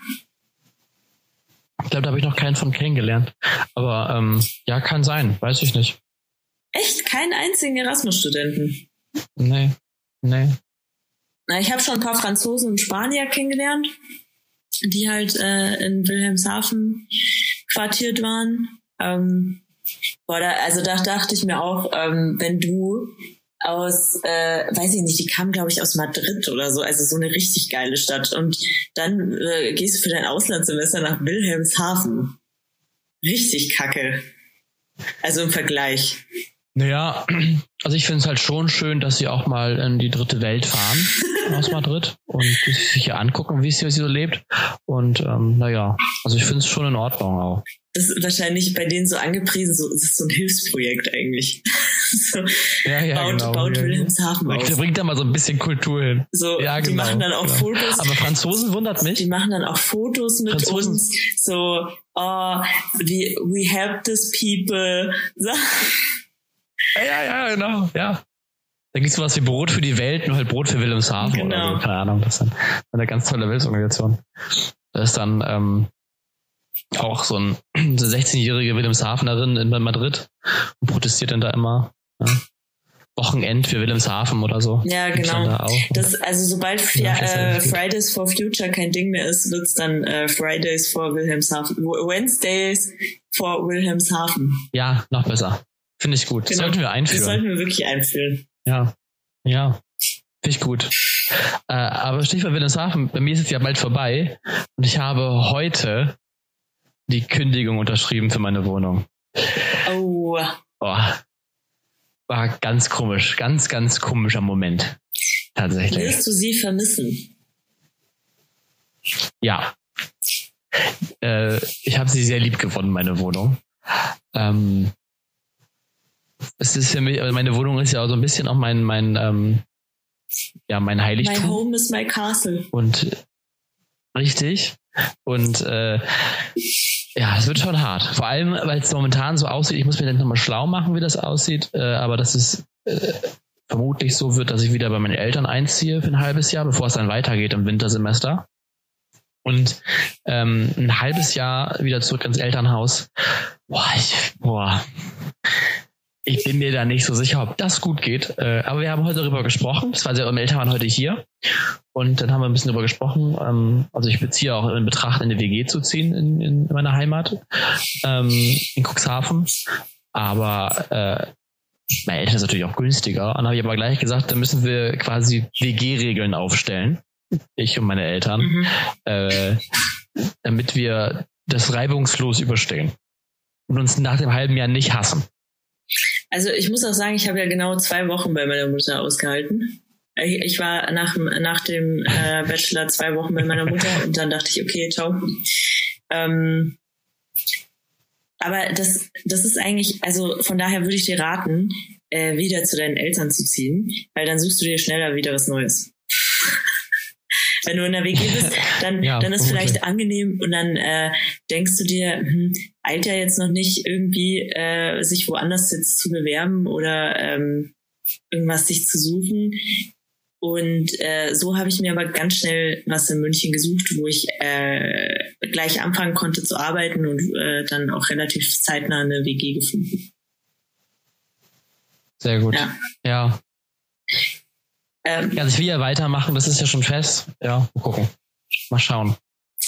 [SPEAKER 2] Ich glaube, da habe ich noch keinen von kennengelernt. Aber ähm, ja, kann sein, weiß ich nicht.
[SPEAKER 1] Echt? Keinen einzigen Erasmus-Studenten?
[SPEAKER 2] Nee, nee.
[SPEAKER 1] Na, ich habe schon ein paar Franzosen und Spanier kennengelernt, die halt äh, in Wilhelmshaven quartiert waren. Ähm, boah, da, also da dachte ich mir auch, ähm, wenn du aus, äh, weiß ich nicht, die kam, glaube ich, aus Madrid oder so, also so eine richtig geile Stadt. Und dann äh, gehst du für dein Auslandssemester nach Wilhelmshaven. Richtig kacke. Also im Vergleich.
[SPEAKER 2] Naja, also ich finde es halt schon schön, dass sie auch mal in die dritte Welt fahren aus Madrid und sich hier angucken, wie sie so lebt. Und ähm, naja, also ich finde es schon in Ordnung auch.
[SPEAKER 1] Das ist wahrscheinlich bei denen so angepriesen, so, das ist so ein Hilfsprojekt eigentlich. so,
[SPEAKER 2] ja, ja,
[SPEAKER 1] baut,
[SPEAKER 2] genau.
[SPEAKER 1] baut
[SPEAKER 2] ja,
[SPEAKER 1] Wilhelmshaven auf.
[SPEAKER 2] Bringt da mal so ein bisschen Kultur hin.
[SPEAKER 1] So,
[SPEAKER 2] ja,
[SPEAKER 1] die
[SPEAKER 2] genau,
[SPEAKER 1] machen dann auch
[SPEAKER 2] genau.
[SPEAKER 1] Fotos.
[SPEAKER 2] Aber Franzosen wundert mich.
[SPEAKER 1] Die machen dann auch Fotos mit
[SPEAKER 2] Franzosen.
[SPEAKER 1] uns. So, oh, we, we help this people. So.
[SPEAKER 2] Ja, ja, ja, genau, ja. Da gibt's sowas wie Brot für die Welt, nur halt Brot für Wilhelmshaven
[SPEAKER 1] Genau.
[SPEAKER 2] oder so. Keine Ahnung, das ist dann eine ganz tolle Hilfsorganisation. Da ist dann ähm, auch so ein so 16-jährige Wilhelmshavenerin in Madrid und protestiert dann da immer. Ja. Wochenend für Wilhelmshaven oder so.
[SPEAKER 1] Ja, genau.
[SPEAKER 2] Da.
[SPEAKER 1] Das, also sobald
[SPEAKER 2] Ja,
[SPEAKER 1] äh,
[SPEAKER 2] gut.
[SPEAKER 1] Fridays for Future kein Ding mehr ist, wird's dann äh, Fridays for Wilhelmshaven. Wednesdays for Wilhelmshaven.
[SPEAKER 2] ja, noch besser. Finde ich gut. Das
[SPEAKER 1] Genau.
[SPEAKER 2] sollten wir
[SPEAKER 1] Das
[SPEAKER 2] einführen.
[SPEAKER 1] sollten wir wirklich einführen.
[SPEAKER 2] Ja, ja, finde ich gut. Äh, aber Stichwort Wilhelmshaven, bei mir ist es ja bald vorbei und ich habe heute die Kündigung unterschrieben für meine Wohnung.
[SPEAKER 1] Oh,
[SPEAKER 2] Boah, war ganz komisch, ganz, ganz komischer Moment. Tatsächlich.
[SPEAKER 1] wirst du sie vermissen?
[SPEAKER 2] Ja. Äh, ich habe sie sehr lieb gewonnen, meine Wohnung. Ähm, es ist für mich, also meine Wohnung ist ja auch so ein bisschen auch mein, mein, ähm, ja, mein
[SPEAKER 1] My
[SPEAKER 2] Heiligtum.
[SPEAKER 1] home is my castle.
[SPEAKER 2] Und richtig. Und äh, ja, es wird schon hart. Vor allem, weil es momentan so aussieht, ich muss mir dann nochmal schlau machen, wie das aussieht, äh, aber dass es äh, vermutlich so wird, dass ich wieder bei meinen Eltern einziehe für ein halbes Jahr, bevor es dann weitergeht im Wintersemester. Und ähm, ein halbes Jahr wieder zurück ins Elternhaus. Boah, ich, boah. Ich bin mir da nicht so sicher, ob das gut geht. Äh, aber wir haben heute darüber gesprochen. Das war sehr, meine Eltern waren heute hier. Und dann haben wir ein bisschen darüber gesprochen. Ähm, also ich beziehe auch in Betracht, eine WG zu ziehen in, in meiner Heimat, ähm, in Cuxhaven. Aber äh, meine Eltern ist natürlich auch günstiger. Und dann habe ich aber gleich gesagt, da müssen wir quasi WG-Regeln aufstellen. Ich und meine Eltern,
[SPEAKER 1] Mhm.
[SPEAKER 2] äh, damit wir das reibungslos überstehen. Und uns nach dem halben Jahr nicht hassen.
[SPEAKER 1] Also ich muss auch sagen, ich habe ja genau zwei Wochen bei meiner Mutter ausgehalten. Ich war nach, dem- nach dem äh, Bachelor zwei Wochen bei meiner Mutter und dann dachte ich, okay, ciao. Ähm, aber das, das ist eigentlich, also von daher würde ich dir raten, äh, wieder zu deinen Eltern zu ziehen, weil dann suchst du dir schneller wieder was Neues. Wenn du in der WG bist, dann,
[SPEAKER 2] Ja,
[SPEAKER 1] dann ist
[SPEAKER 2] vermutlich.
[SPEAKER 1] vielleicht angenehm und dann äh, denkst du dir, hm, eilt ja jetzt noch nicht irgendwie, äh, sich woanders jetzt zu bewerben oder ähm, irgendwas sich zu suchen. Und äh, so habe ich mir aber ganz schnell was in München gesucht, wo ich äh, gleich anfangen konnte zu arbeiten und äh, dann auch relativ zeitnah eine WG gefunden.
[SPEAKER 2] Sehr gut.
[SPEAKER 1] Ja.
[SPEAKER 2] Ja.
[SPEAKER 1] Ähm,
[SPEAKER 2] Also ich will ja weitermachen, das ist ja schon fest. Ja, mal gucken. Mal schauen.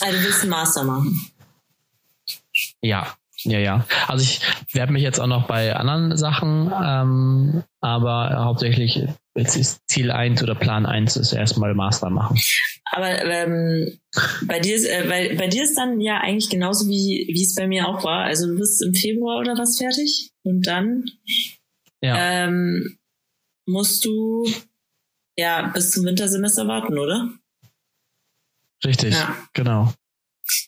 [SPEAKER 1] also du willst einen Master machen.
[SPEAKER 2] Ja, ja, ja. Also ich werde mich jetzt auch noch bei anderen Sachen, ähm, aber hauptsächlich jetzt ist Ziel 1 oder Plan 1 ist erstmal Master machen.
[SPEAKER 1] Aber ähm, bei dir ist, äh, bei, bei dir ist dann ja eigentlich genauso wie wie es bei mir auch war. Also du bist im Februar oder was fertig und dann
[SPEAKER 2] Ja,
[SPEAKER 1] ähm, musst du ja bis zum Wintersemester warten, oder?
[SPEAKER 2] richtig.
[SPEAKER 1] ja.
[SPEAKER 2] Genau.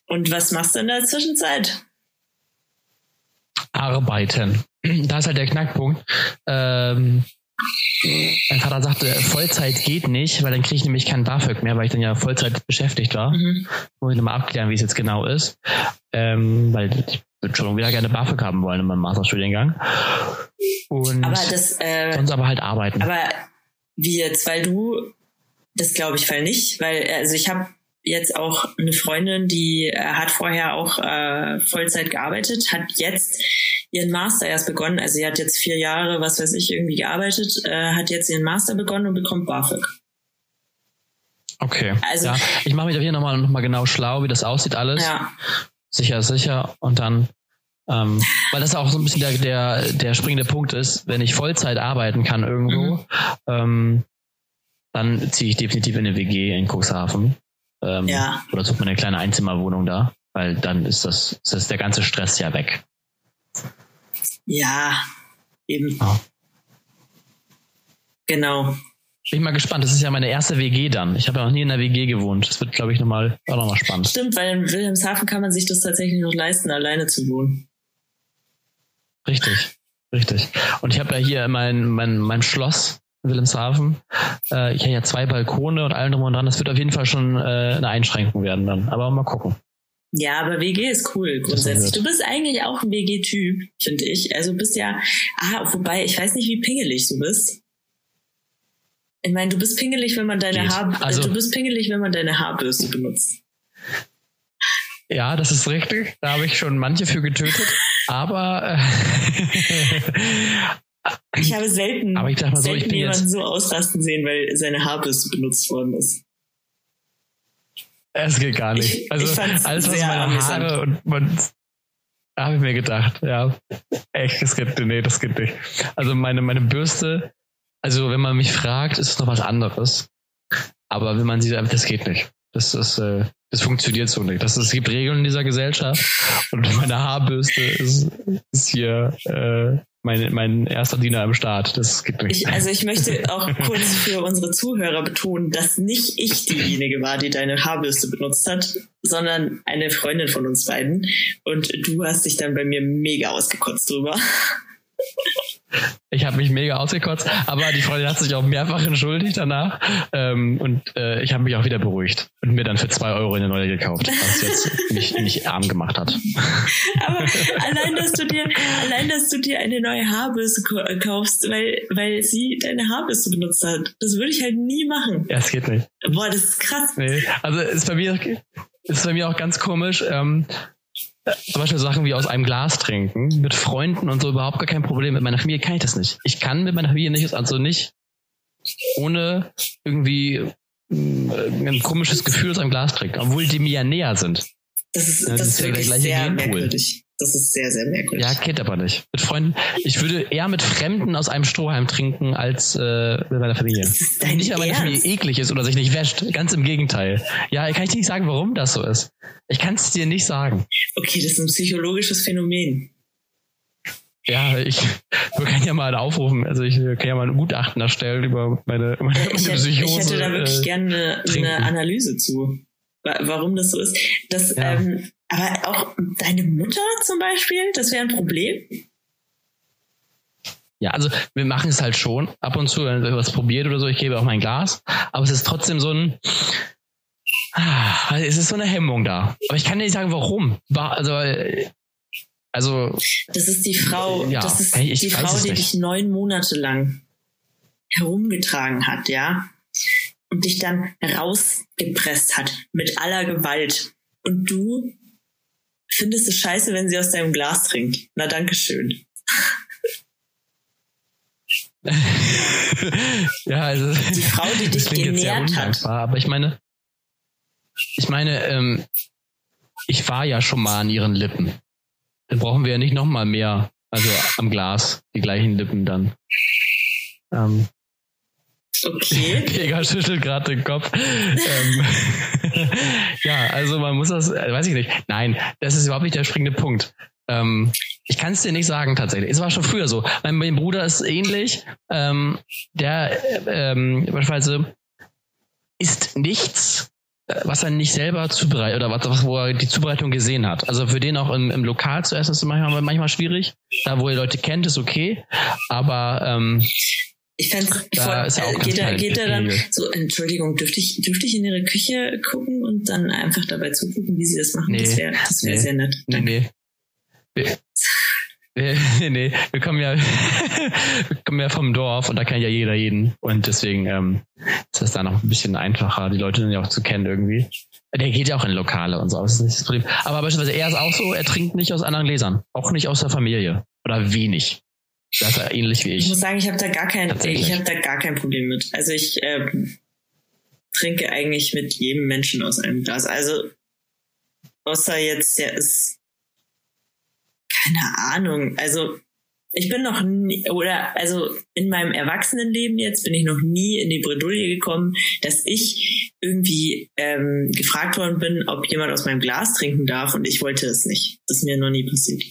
[SPEAKER 1] Und was machst du in der Zwischenzeit?
[SPEAKER 2] Arbeiten. Da ist halt der Knackpunkt. Ähm, mein Vater sagte, Vollzeit geht nicht, weil dann kriege ich nämlich keinen BAföG mehr, weil ich dann ja Vollzeit beschäftigt war.
[SPEAKER 1] Mhm.
[SPEAKER 2] Muss ich nochmal abklären, wie es jetzt genau ist. Ähm, weil ich würde schon wieder gerne BAföG haben wollen in meinem Masterstudiengang. Und
[SPEAKER 1] Aber das, äh,
[SPEAKER 2] sonst aber halt arbeiten.
[SPEAKER 1] aber wie jetzt, weil du, das glaube ich fall nicht, weil also ich habe jetzt auch eine Freundin, die äh, hat vorher auch äh, Vollzeit gearbeitet, hat jetzt ihren Master erst begonnen. Also sie hat jetzt vier Jahre, was weiß ich, irgendwie gearbeitet, äh, hat jetzt ihren Master begonnen und bekommt BAföG.
[SPEAKER 2] Okay.
[SPEAKER 1] Also-
[SPEAKER 2] ja, ich mache mich hier nochmal noch mal genau schlau, wie das aussieht alles.
[SPEAKER 1] Ja.
[SPEAKER 2] Sicher, sicher. Und dann, ähm, weil das auch so ein bisschen der, der, der springende Punkt ist, wenn ich Vollzeit arbeiten kann irgendwo,
[SPEAKER 1] Mhm.
[SPEAKER 2] ähm, dann ziehe ich definitiv in eine WG in Cuxhaven. Ähm,
[SPEAKER 1] Ja.
[SPEAKER 2] Oder suche mir eine kleine Einzimmerwohnung da, weil dann ist das, ist das der ganze Stress ja weg.
[SPEAKER 1] Ja, eben.
[SPEAKER 2] Ja.
[SPEAKER 1] Genau.
[SPEAKER 2] Bin ich mal gespannt. Das ist ja meine erste WG dann. Ich habe ja noch nie in einer WG gewohnt. Das wird, glaube ich, nochmal, auch nochmal spannend.
[SPEAKER 1] Stimmt, weil in Wilhelmshaven kann man sich das tatsächlich noch leisten, alleine zu wohnen.
[SPEAKER 2] Richtig, richtig. Und ich habe ja hier mein, mein, mein Schloss in Wilhelmshaven. Äh, ich habe ja zwei Balkone und allem drum und dran. Das wird auf jeden Fall schon äh, eine Einschränkung werden dann. Aber mal gucken.
[SPEAKER 1] Ja, aber WG ist cool grundsätzlich. Du bist eigentlich auch ein WG-Typ, finde ich. Also bist ja, ah, wobei, ich weiß nicht, wie pingelig du bist. Ich meine, du bist pingelig, wenn man deine
[SPEAKER 2] Geht.
[SPEAKER 1] Haar,
[SPEAKER 2] Also-
[SPEAKER 1] du bist pingelig, wenn man deine Haarbürste benutzt.
[SPEAKER 2] Ja, das ist richtig. Da habe ich schon manche für getötet. Aber äh,
[SPEAKER 1] Ich habe selten,
[SPEAKER 2] Aber ich sag mal so, ich bin
[SPEAKER 1] jemanden
[SPEAKER 2] jetzt-
[SPEAKER 1] so ausrasten sehen, weil seine Haarbürste benutzt worden ist.
[SPEAKER 2] es geht gar nicht.
[SPEAKER 1] Ich-
[SPEAKER 2] Also
[SPEAKER 1] ich
[SPEAKER 2] alles, was meine. Haare und man da habe ich mir gedacht, ja, echt, das geht, nee, das geht nicht. Also meine, meine Bürste, also wenn man mich fragt, ist es noch was anderes. Aber wenn man sie, das geht nicht. Das ist, äh, das funktioniert so nicht. Das, es gibt Regeln in dieser Gesellschaft und meine Haarbürste ist, ist hier äh, mein, mein erster Diener im Staat. Das geht nicht.
[SPEAKER 1] Ich, also ich möchte auch kurz für unsere Zuhörer betonen, dass nicht ich diejenige war, die deine Haarbürste benutzt hat, sondern eine Freundin von uns beiden. Und du hast dich dann bei mir mega ausgekotzt drüber.
[SPEAKER 2] Ich habe mich mega ausgekotzt, aber die Freundin hat sich auch mehrfach entschuldigt danach. Ähm, und äh, ich habe mich auch wieder beruhigt und mir dann für zwei Euro eine neue gekauft, was jetzt mich nicht arm gemacht hat.
[SPEAKER 1] Aber allein, dass du dir, allein, dass du dir eine neue Haarbürste ko- kaufst, weil, weil sie deine Haarbürste benutzt hat, das würde ich halt nie machen.
[SPEAKER 2] Ja, es geht nicht.
[SPEAKER 1] Boah, das ist krass.
[SPEAKER 2] Nee. Also ist bei mir ist bei mir auch ganz komisch. Ähm, äh, zum Beispiel Sachen wie aus einem Glas trinken, mit Freunden und so überhaupt gar kein Problem. Mit meiner Familie kann ich das nicht. Ich kann mit meiner Familie nicht, also nicht ohne irgendwie mh, ein komisches Gefühl aus einem Glas trinken, obwohl die mir ja näher sind.
[SPEAKER 1] Das ist, das
[SPEAKER 2] das
[SPEAKER 1] ist wirklich
[SPEAKER 2] gleiche
[SPEAKER 1] sehr merkwürdig. Das ist sehr, sehr merkwürdig.
[SPEAKER 2] Ja, geht aber nicht. Mit Freunden. Ich würde eher mit Fremden aus einem Strohhalm trinken als äh, mit meiner Familie. Nicht, weil meine? Familie eklig ist oder sich nicht wäscht. Ganz im Gegenteil. Ja, kann ich dir nicht sagen, warum das so ist. Ich kann es dir nicht sagen.
[SPEAKER 1] Okay, das ist ein psychologisches Phänomen.
[SPEAKER 2] Ja, ich wir können ja mal aufrufen. Also ich kann ja mal ein Gutachten erstellen über meine, meine, meine
[SPEAKER 1] Ich hätte,
[SPEAKER 2] Psychose.
[SPEAKER 1] ich hätte da wirklich
[SPEAKER 2] äh,
[SPEAKER 1] gerne eine, eine Analyse zu, warum das so ist. Das,
[SPEAKER 2] Ja.
[SPEAKER 1] ähm, aber auch deine Mutter zum Beispiel, das wäre ein Problem.
[SPEAKER 2] Ja, also wir machen es halt schon ab und zu, wenn wir was probiert oder so. Ich gebe auch mein Glas, aber es ist trotzdem so ein, ah, es ist so eine Hemmung da. Aber ich kann dir nicht sagen, warum. War, also, äh, also
[SPEAKER 1] Das ist die Frau,
[SPEAKER 2] Ja,
[SPEAKER 1] das ist die Frau, die dich neun Monate lang herumgetragen hat, ja, und dich dann rausgepresst hat mit aller Gewalt. Und du findest es scheiße, wenn sie aus deinem Glas trinkt. Na, danke schön.
[SPEAKER 2] ja, also
[SPEAKER 1] Die Frau, die dich genährt hat.
[SPEAKER 2] aber ich meine, ich meine, ähm, ich war ja schon mal an ihren Lippen. Dann brauchen wir ja nicht noch mal mehr, also am Glas, die gleichen Lippen dann. Ähm,
[SPEAKER 1] Okay.
[SPEAKER 2] Pega schüttelt gerade den Kopf. ähm, ja, also man muss das, äh, weiß ich nicht. Nein, das ist überhaupt nicht der springende Punkt. Ähm, ich kann es dir nicht sagen tatsächlich. Es war schon früher so. Mein, mein Bruder ist ähnlich. Ähm, der äh, ähm, beispielsweise isst nichts, äh, was er nicht selber zubereitet oder was, wo er die Zubereitung gesehen hat. Also für den auch im, im Lokal zu essen ist manchmal, manchmal schwierig. Da, wo ihr Leute kennt, ist okay. Aber ähm,
[SPEAKER 1] Ich fände
[SPEAKER 2] Da auch
[SPEAKER 1] äh, geht, er, geht er dann so, Entschuldigung, dürfte ich, dürfte ich in ihre Küche gucken und dann einfach dabei zugucken, wie sie das machen?
[SPEAKER 2] Nee,
[SPEAKER 1] das wäre das wär
[SPEAKER 2] nee,
[SPEAKER 1] sehr nett.
[SPEAKER 2] Nee, nee. Wir, wir, nee, nee, wir kommen ja, wir kommen ja vom Dorf und da kennt ja jeder jeden. Und deswegen ähm, ist das da noch ein bisschen einfacher, die Leute dann ja auch zu kennen irgendwie. Der geht ja auch in Lokale und so, das ist nicht das Problem. Aber beispielsweise er ist auch so, er trinkt nicht aus anderen Gläsern. Auch nicht aus der Familie. Oder wenig. Das ist ähnlich wie
[SPEAKER 1] Ich
[SPEAKER 2] ich.
[SPEAKER 1] muss sagen, ich habe da gar kein, ich habe da gar kein Problem mit. Also ich, ähm, trinke eigentlich mit jedem Menschen aus einem Glas. Also außer jetzt, der ist keine Ahnung. Also ich bin noch nie, oder also in meinem Erwachsenenleben jetzt bin ich noch nie in die Bredouille gekommen, dass ich irgendwie ähm, gefragt worden bin, ob jemand aus meinem Glas trinken darf und ich wollte es nicht. Das ist mir noch nie passiert.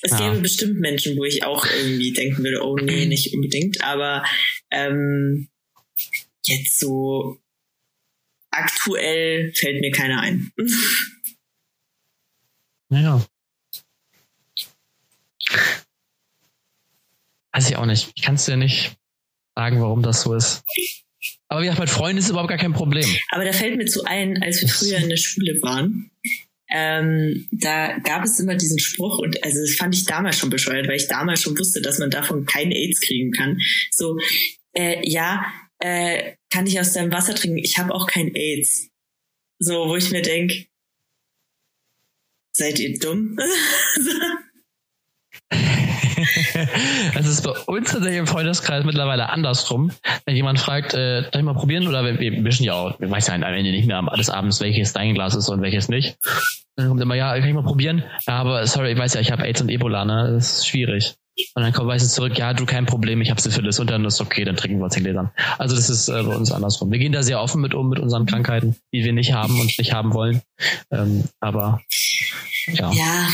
[SPEAKER 1] Es ja. gäbe bestimmt Menschen, wo ich auch irgendwie denken würde, oh nee, nicht unbedingt, aber ähm, jetzt so aktuell fällt mir keiner ein.
[SPEAKER 2] Naja. Weiß ich auch nicht. Ich kann es dir nicht sagen, warum das so ist. Aber wie gesagt, mit Freunden ist überhaupt gar kein Problem.
[SPEAKER 1] Aber da fällt mir zu ein, als wir früher in der Schule waren, ähm, da gab es immer diesen Spruch und also das fand ich damals schon bescheuert, weil ich damals schon wusste, dass man davon keinen AIDS kriegen kann. So, äh, ja, äh, kann ich aus deinem Wasser trinken? Ich habe auch kein AIDS. So, wo ich mir denke, seid ihr dumm?
[SPEAKER 2] Es ist bei uns tatsächlich im Freundeskreis mittlerweile andersrum. Wenn jemand fragt, äh, darf ich mal probieren? Oder wir, wir mischen ja auch, wir weiß ja am Ende nicht mehr des Abends, welches dein Glas ist und welches nicht. Dann kommt immer, ja, kann ich mal probieren? Ja, aber sorry, ich weiß ja, ich habe AIDS und Ebola, ne? Das ist schwierig. Und dann kommt meistens zurück, ja, du kein Problem, ich habe Syphilis und dann ist okay, dann trinken wir zehn Gläsern. Also das ist äh, bei uns andersrum. Wir gehen da sehr offen mit um, mit unseren Krankheiten, die wir nicht haben und nicht haben wollen. Ähm, aber ja.
[SPEAKER 1] Ja,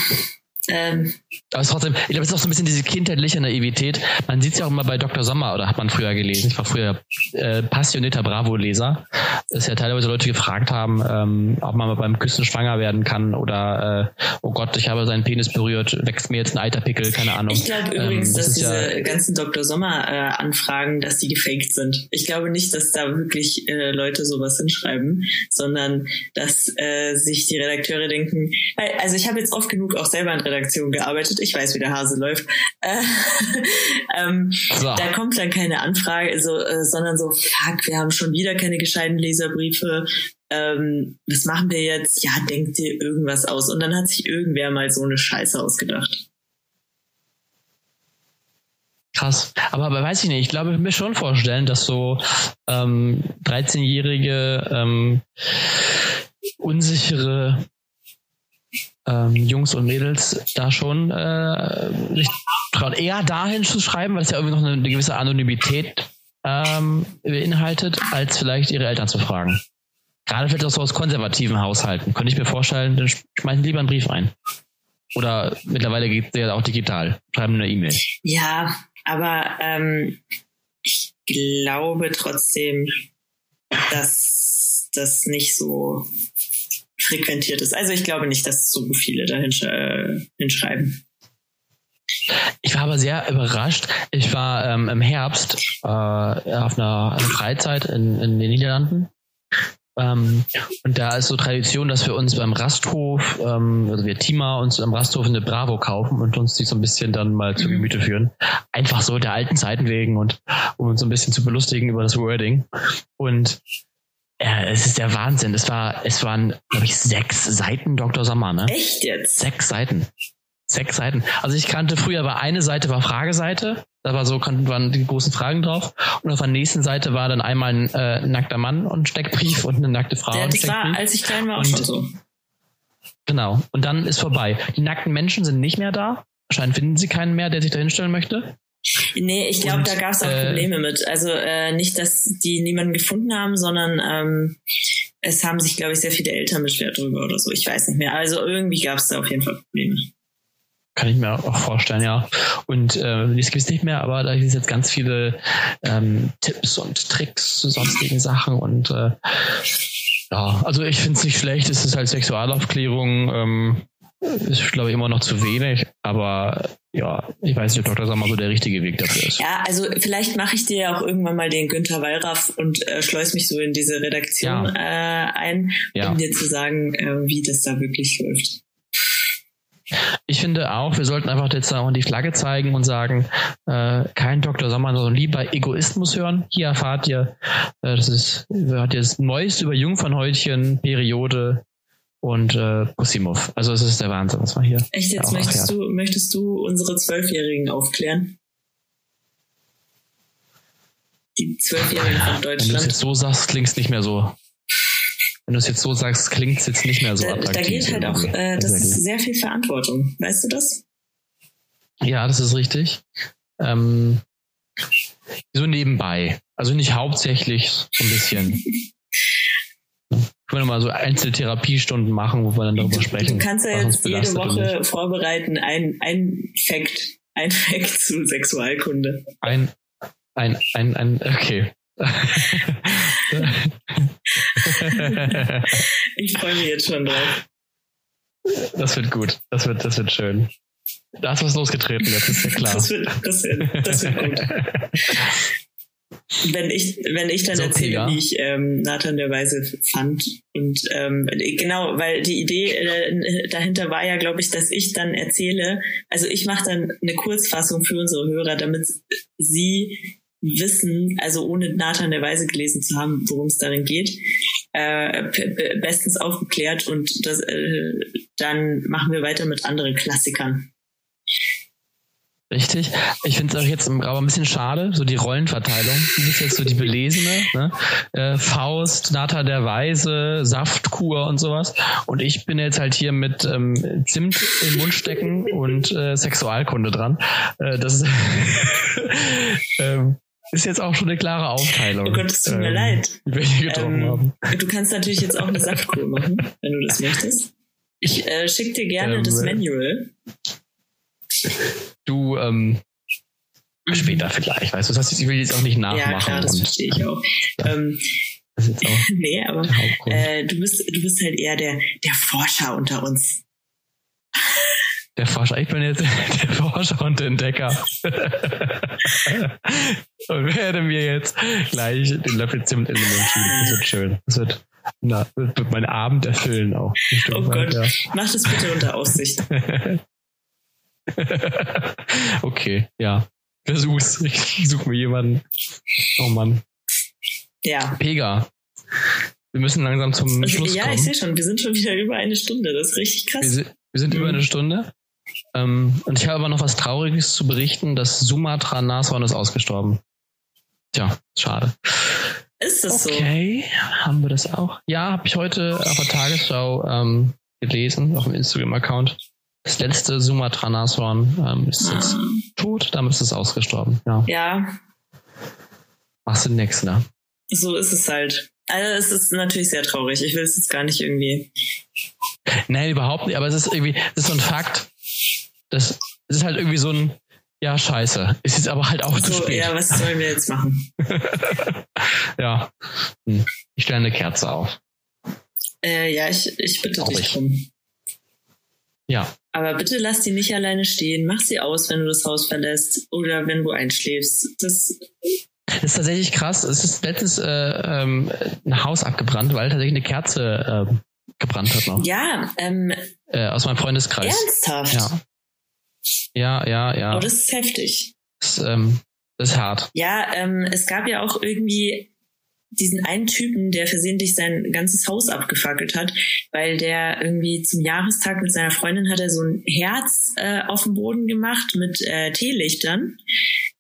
[SPEAKER 1] ähm,
[SPEAKER 2] aber es ist trotzdem, ich glaube, es ist auch so ein bisschen diese kindheitliche Naivität. Man sieht es ja auch immer bei Dr. Sommer, oder hat man früher gelesen. Ich war früher äh, passionierter Bravo-Leser, dass ja teilweise Leute gefragt haben, ähm, ob man beim Küssen schwanger werden kann oder äh, oh Gott, ich habe seinen Penis berührt, wächst mir jetzt ein alter Pickel, keine Ahnung.
[SPEAKER 1] Ich glaube übrigens, ähm, das dass diese ja, ganzen Dr. Sommer-Anfragen, äh, dass die gefaked sind. Ich glaube nicht, dass da wirklich äh, Leute sowas hinschreiben, sondern dass äh, sich die Redakteure denken, also ich habe jetzt oft genug auch selber in Redaktion gearbeitet. Ich weiß, wie der Hase läuft. Äh, ähm, so. Da kommt dann keine Anfrage, so, äh, sondern so, fuck, wir haben schon wieder keine gescheiten Leserbriefe. Ähm, was machen wir jetzt? Ja, denkt dir irgendwas aus. Und dann hat sich irgendwer mal so eine Scheiße ausgedacht.
[SPEAKER 2] Krass. Aber, aber weiß ich nicht, ich glaube, ich kann mir schon vorstellen, dass so ähm, 13-jährige ähm, unsichere ähm, Jungs und Mädels da schon äh, sich trauen, eher dahin zu schreiben, weil es ja irgendwie noch eine, eine gewisse Anonymität ähm, beinhaltet, als vielleicht ihre Eltern zu fragen. Gerade vielleicht auch so aus konservativen Haushalten. Könnte ich mir vorstellen, dann schmeißen lieber einen Brief ein. Oder mittlerweile geht es ja auch digital. Schreiben eine E-Mail.
[SPEAKER 1] Ja, aber ähm, ich glaube trotzdem, dass das nicht so frequentiert ist. Also ich glaube nicht, dass so viele da äh, hinschreiben.
[SPEAKER 2] Ich war aber sehr überrascht. Ich war ähm, im Herbst äh, auf einer, einer Freizeit in, in den Niederlanden. Ähm, und da ist so Tradition, dass wir uns beim Rasthof, ähm, also wir Tima uns am Rasthof eine Bravo kaufen und uns die so ein bisschen dann mal zu Gemüte führen. Einfach so der alten Zeiten wegen und um uns so ein bisschen zu belustigen über das Wording. Und ja, es ist der Wahnsinn. Es war, es waren, glaube ich, sechs Seiten Dr. Sommer, ne?
[SPEAKER 1] Echt jetzt?
[SPEAKER 2] Sechs Seiten. Sechs Seiten. Also ich kannte früher, war eine Seite war Frageseite, da war so, waren die großen Fragen drauf. Und auf der nächsten Seite war dann einmal ein äh, nackter Mann und Steckbrief und eine nackte Frau. Ja,
[SPEAKER 1] das war, als ich klein war, auch und, schon so.
[SPEAKER 2] Genau. Und dann ist vorbei. Die nackten Menschen sind nicht mehr da. Anscheinend finden sie keinen mehr, der sich da hinstellen möchte.
[SPEAKER 1] Nee, ich glaube, da gab es auch äh, Probleme mit. Also äh, nicht, dass die niemanden gefunden haben, sondern ähm, es haben sich, glaube ich, sehr viele Eltern beschwert drüber oder so. Ich weiß nicht mehr. Also irgendwie gab es da auf jeden Fall Probleme.
[SPEAKER 2] Kann ich mir auch vorstellen, ja. Und äh, das gibt es nicht mehr, aber da gibt es jetzt ganz viele ähm, Tipps und Tricks zu sonstigen Sachen und äh, ja, also ich finde es nicht schlecht, es ist halt Sexualaufklärung. Ähm, ist, glaube ich, immer noch zu wenig, aber ja, ich weiß nicht, ob Dr. Sommer so der richtige Weg dafür ist.
[SPEAKER 1] Ja, also vielleicht mache ich dir ja auch irgendwann mal den Günther Wallraff und äh, schleus mich so in diese Redaktion ja. äh, ein, ja. um dir zu sagen, äh, wie das da wirklich läuft.
[SPEAKER 2] Ich finde auch, wir sollten einfach jetzt auch die Flagge zeigen und sagen, äh, kein Dr. Sommer, sondern lieber Egoismus hören. Hier erfahrt ihr, äh, das ist, ihr das Neueste über Jungfernhäutchen, Periode, und äh, Pusimov. Also es ist der Wahnsinn, was man hier.
[SPEAKER 1] Echt jetzt möchtest du, möchtest du unsere Zwölfjährigen aufklären? Die Zwölfjährigen von Deutschland.
[SPEAKER 2] Wenn du es jetzt so sagst, klingt es nicht mehr so. Wenn du es jetzt so sagst, klingt es jetzt nicht mehr so
[SPEAKER 1] da,
[SPEAKER 2] attraktiv.
[SPEAKER 1] Da geht halt auch, äh, das ist sehr viel Verantwortung. Weißt du das?
[SPEAKER 2] Ja, das ist richtig. Ähm, so nebenbei. Also nicht hauptsächlich, so ein bisschen. Können wir mal so Einzeltherapiestunden machen, wo wir dann darüber
[SPEAKER 1] du,
[SPEAKER 2] sprechen.
[SPEAKER 1] Du kannst ja jetzt jede Woche vorbereiten, ein, ein Fact, ein Fact zu Sexualkunde.
[SPEAKER 2] Ein, ein, ein, ein, okay.
[SPEAKER 1] ich freue mich jetzt schon drauf.
[SPEAKER 2] Das wird gut. Das wird, das wird schön. Da ist was losgetreten, jetzt ist ja klar.
[SPEAKER 1] Das wird, das wird, das wird gut. wenn ich, wenn ich dann so, erzähle, ja. wie ich ähm, Nathan der Weise fand. Und ähm, genau, weil die Idee äh, dahinter war ja, glaube ich, dass ich dann erzähle, also ich mache dann eine Kurzfassung für unsere Hörer, damit sie wissen, also ohne Nathan der Weise gelesen zu haben, worum es darin geht, äh, bestens aufgeklärt und das, äh, dann machen wir weiter mit anderen Klassikern.
[SPEAKER 2] Richtig. Ich finde es auch jetzt aber ein bisschen schade, so die Rollenverteilung. Du bist jetzt so die Belesene, ne? Äh, Faust, Nata der Weise, Saftkur und sowas. Und ich bin jetzt halt hier mit ähm, Zimt im Mund stecken und äh, Sexualkunde dran. Äh, das ist, ähm, ist jetzt auch schon eine klare Aufteilung.
[SPEAKER 1] Oh Gott, es tut mir
[SPEAKER 2] ähm,
[SPEAKER 1] leid.
[SPEAKER 2] Welche getroffen ähm, haben.
[SPEAKER 1] Du kannst natürlich jetzt auch eine Saftkur machen, wenn du das möchtest. Ich äh, schicke dir gerne das ähm, Manual.
[SPEAKER 2] Du, ähm, mhm. später vielleicht, weißt du, das heißt, ich will jetzt auch nicht nachmachen.
[SPEAKER 1] Ja, klar, das verstehe ich auch. Ähm,
[SPEAKER 2] das ist jetzt auch
[SPEAKER 1] nee, aber äh, du bist, du bist halt eher der, der Forscher unter uns.
[SPEAKER 2] Der Forscher, ich bin jetzt der Forscher und Entdecker. und werde mir jetzt gleich den Löffel Zimt in den Mund schieben. Das wird schön. Das wird, na, das wird meinen Abend erfüllen auch.
[SPEAKER 1] Oh Gott, ja. mach das bitte unter Aussicht.
[SPEAKER 2] okay, ja. Versuch's. Ich suche mir jemanden. Oh Mann.
[SPEAKER 1] Ja.
[SPEAKER 2] Pega. Wir müssen langsam zum
[SPEAKER 1] okay,
[SPEAKER 2] Schluss
[SPEAKER 1] ja,
[SPEAKER 2] kommen.
[SPEAKER 1] Ja, ich sehe schon. Wir sind schon wieder über eine Stunde. Das ist richtig krass.
[SPEAKER 2] Wir sind, wir sind mhm. über eine Stunde. Ähm, und ich habe aber noch was Trauriges zu berichten. Das Sumatra-Nashorn ist ausgestorben. Tja, schade.
[SPEAKER 1] Ist das
[SPEAKER 2] okay, so? Okay, haben wir das auch? Ja, habe ich heute auf der Tagesschau ähm, gelesen, auf dem Instagram-Account. Das letzte Sumatra-Nashorn ähm, ist ah. jetzt tot, damit ist es ausgestorben. Ja.
[SPEAKER 1] ja.
[SPEAKER 2] Machst du nix, ne?
[SPEAKER 1] So ist es halt. Also es ist natürlich sehr traurig. Ich will es jetzt gar nicht irgendwie.
[SPEAKER 2] Nein, überhaupt nicht, aber es ist irgendwie, es ist so ein Fakt. Das, es ist halt irgendwie so ein, ja, scheiße. Es ist aber halt auch so, zu spät.
[SPEAKER 1] Ja, was sollen wir jetzt machen?
[SPEAKER 2] ja. Hm. Ich stelle eine Kerze auf.
[SPEAKER 1] Äh, ja, ich, ich bitte Traurig. dich drum.
[SPEAKER 2] Ja.
[SPEAKER 1] Aber bitte lass die nicht alleine stehen. Mach sie aus, wenn du das Haus verlässt oder wenn du einschläfst. Das
[SPEAKER 2] das ist tatsächlich krass. Es ist letztens äh, ähm, ein Haus abgebrannt, weil tatsächlich eine Kerze äh, gebrannt hat noch.
[SPEAKER 1] Ja, ähm,
[SPEAKER 2] äh, aus meinem Freundeskreis.
[SPEAKER 1] Ernsthaft?
[SPEAKER 2] Ja. Ja, ja, ja.
[SPEAKER 1] Oh, das ist heftig.
[SPEAKER 2] Das, ähm, das ist hart.
[SPEAKER 1] Ja, ähm, es gab ja auch irgendwie diesen einen Typen, der versehentlich sein ganzes Haus abgefackelt hat, weil der irgendwie zum Jahrestag mit seiner Freundin hat er so ein Herz äh, auf dem Boden gemacht mit äh, Teelichtern.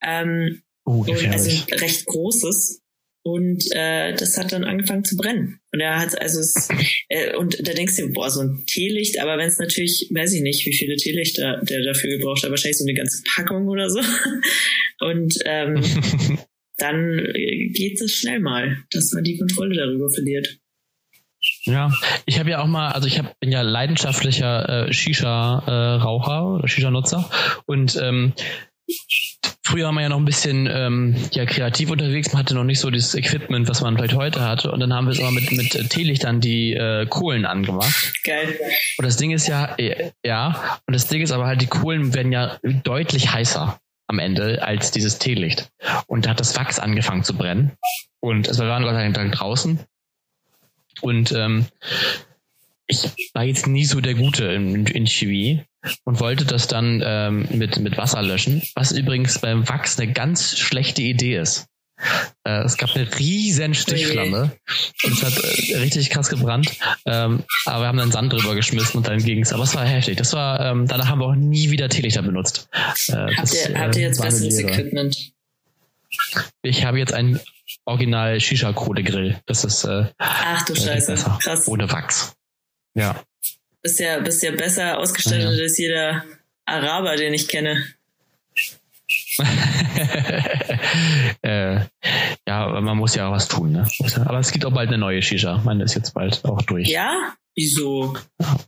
[SPEAKER 1] Ähm,
[SPEAKER 2] oh,
[SPEAKER 1] und, also ein recht großes. Und äh, das hat dann angefangen zu brennen. Und er hat also es, äh, und da denkst du, boah, so ein Teelicht, aber wenn es natürlich, weiß ich nicht, wie viele Teelichter der dafür gebraucht hat, wahrscheinlich so eine ganze Packung oder so. Und ähm, dann äh, geht es schnell mal, dass man die Kontrolle darüber verliert.
[SPEAKER 2] Ja, ich habe ja auch mal, also ich hab, bin ja leidenschaftlicher äh, Shisha-Raucher äh, oder Shisha-Nutzer und ähm, früher war man ja noch ein bisschen ähm, ja, kreativ unterwegs, man hatte noch nicht so dieses Equipment, was man vielleicht heute hat und dann haben wir es immer mit, mit Teelichtern die äh, Kohlen angemacht.
[SPEAKER 1] Geil.
[SPEAKER 2] Und das Ding ist ja, äh, ja, und das Ding ist aber halt, die Kohlen werden ja deutlich heißer am Ende als dieses Teelicht. Und da hat das Wachs angefangen zu brennen. Und es waren Gott sei draußen. Und ähm, ich war jetzt nie so der Gute in, in Chemie und wollte das dann ähm, mit, mit Wasser löschen, was übrigens beim Wachs eine ganz schlechte Idee ist. Äh, es gab eine riesen Stichflamme und es hat äh, richtig krass gebrannt. Ähm, aber wir haben dann Sand drüber geschmissen und dann ging es. Aber es war heftig. Das war, ähm, danach haben wir auch nie wieder Teelichter benutzt.
[SPEAKER 1] Äh, habt, das, ihr, habt ihr jetzt besseres Equipment?
[SPEAKER 2] Ich habe jetzt einen Original Shisha-Kohle-Grill. Das ist
[SPEAKER 1] Ach du Scheiße, krass.
[SPEAKER 2] Ohne Wachs. Ja.
[SPEAKER 1] Bist ja, bist ja besser ausgestattet
[SPEAKER 2] ja.
[SPEAKER 1] als jeder Araber, den ich kenne.
[SPEAKER 2] äh, ja, man muss ja auch was tun. Ne? Aber es gibt auch bald eine neue Shisha. Meine ist jetzt bald auch durch.
[SPEAKER 1] Ja? Wieso?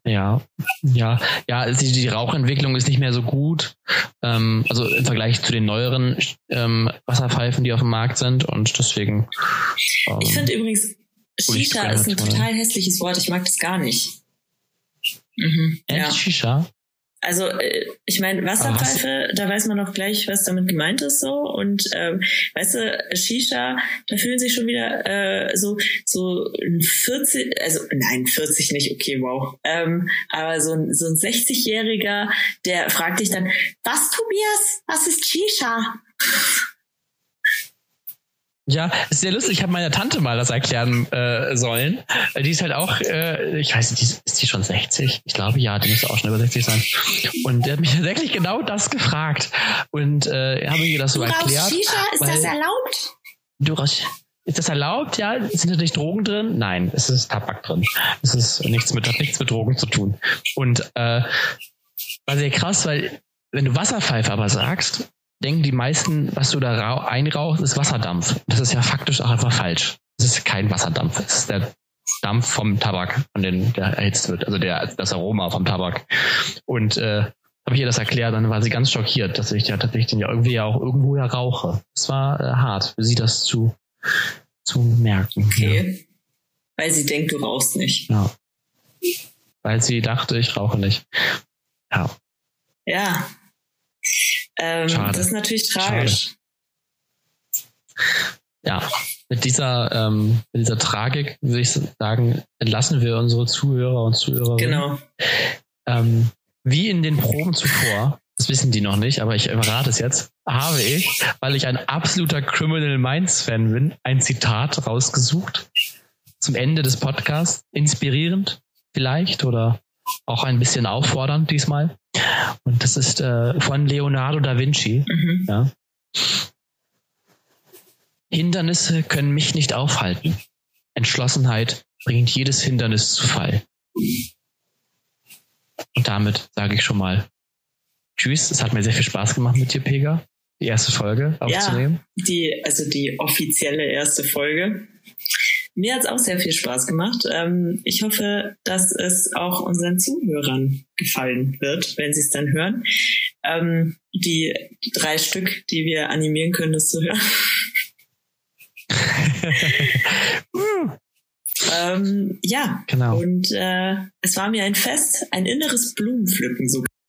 [SPEAKER 2] Ja, ja, ja, die, die Rauchentwicklung ist nicht mehr so gut. Ähm, also im Vergleich zu den neueren ähm, Wasserpfeifen, die auf dem Markt sind und deswegen. Ähm,
[SPEAKER 1] Ich finde übrigens, Shisha ist ein total hässliches Wort. Ich mag das gar nicht. Mhm.
[SPEAKER 2] echt
[SPEAKER 1] Ja.
[SPEAKER 2] Shisha?
[SPEAKER 1] Also äh, ich meine, Wasserpfeife, da weiß man doch gleich, was damit gemeint ist so. Und ähm, weißt du, Shisha, da fühlen sich schon wieder äh, so so ein 40, also nein, 40 nicht, okay, wow. Ähm, aber so ein, so ein 60-Jähriger, der fragt dich dann, was Tobias, was ist Shisha?
[SPEAKER 2] Ja, ist sehr lustig. Ich habe meiner Tante mal das erklären äh, sollen. Die ist halt auch, äh, ich weiß nicht, die ist, die schon 60? Ich glaube, ja, die müsste auch schon über 60 sein. Und der hat mich tatsächlich genau das gefragt. Und äh, habe ihr das so erklärt.
[SPEAKER 1] Shisha, ist das
[SPEAKER 2] weil-
[SPEAKER 1] erlaubt?
[SPEAKER 2] Du rauchst. Ist das erlaubt? Ja. Sind da nicht Drogen drin? Nein, es ist Tabak drin. Es ist nichts mit, hat nichts mit Drogen zu tun. Und äh, war sehr krass, weil wenn du Wasserpfeife aber sagst, denken die meisten, was du da rau einrauchst, ist Wasserdampf. Das ist ja faktisch auch einfach falsch. Es ist kein Wasserdampf. Es ist der Dampf vom Tabak, von dem der erhitzt wird. Also der, das Aroma vom Tabak. Und äh, habe ich ihr das erklärt, dann war sie ganz schockiert, dass ich ja tatsächlich den ja irgendwie ja auch irgendwo ja rauche. Es war äh, hart für sie das zu, zu merken.
[SPEAKER 1] Okay. Weil sie denkt, du rauchst nicht.
[SPEAKER 2] Ja. ja. Weil sie dachte, ich rauche nicht. Ja.
[SPEAKER 1] Ja. Ähm,
[SPEAKER 2] Schade.
[SPEAKER 1] das ist natürlich tragisch.
[SPEAKER 2] Ja. Mit dieser, ähm, mit dieser Tragik würde ich sagen, entlassen wir unsere Zuhörer und Zuhörerinnen.
[SPEAKER 1] Genau.
[SPEAKER 2] Ähm, wie in den Proben zuvor, das wissen die noch nicht, aber ich verrate es jetzt, habe ich, weil ich ein absoluter Criminal Minds Fan bin, ein Zitat rausgesucht zum Ende des Podcasts. Inspirierend vielleicht oder auch ein bisschen auffordernd diesmal. Und das ist äh, von Leonardo da Vinci.
[SPEAKER 1] Mhm.
[SPEAKER 2] Ja. Hindernisse können mich nicht aufhalten. Entschlossenheit bringt jedes Hindernis zu Fall. Und damit sage ich schon mal Tschüss. Es hat mir sehr viel Spaß gemacht mit dir, Pega, die erste Folge aufzunehmen.
[SPEAKER 1] Die, also die offizielle erste Folge. Mir hat es auch sehr viel Spaß gemacht. Ähm, ich hoffe, dass es auch unseren Zuhörern gefallen wird, wenn sie es dann hören. Ähm, die drei Stück, die wir animieren können, das zu hören. ähm, ja,
[SPEAKER 2] Genau.
[SPEAKER 1] und äh, es war mir ein Fest, ein inneres Blumenpflücken sogar.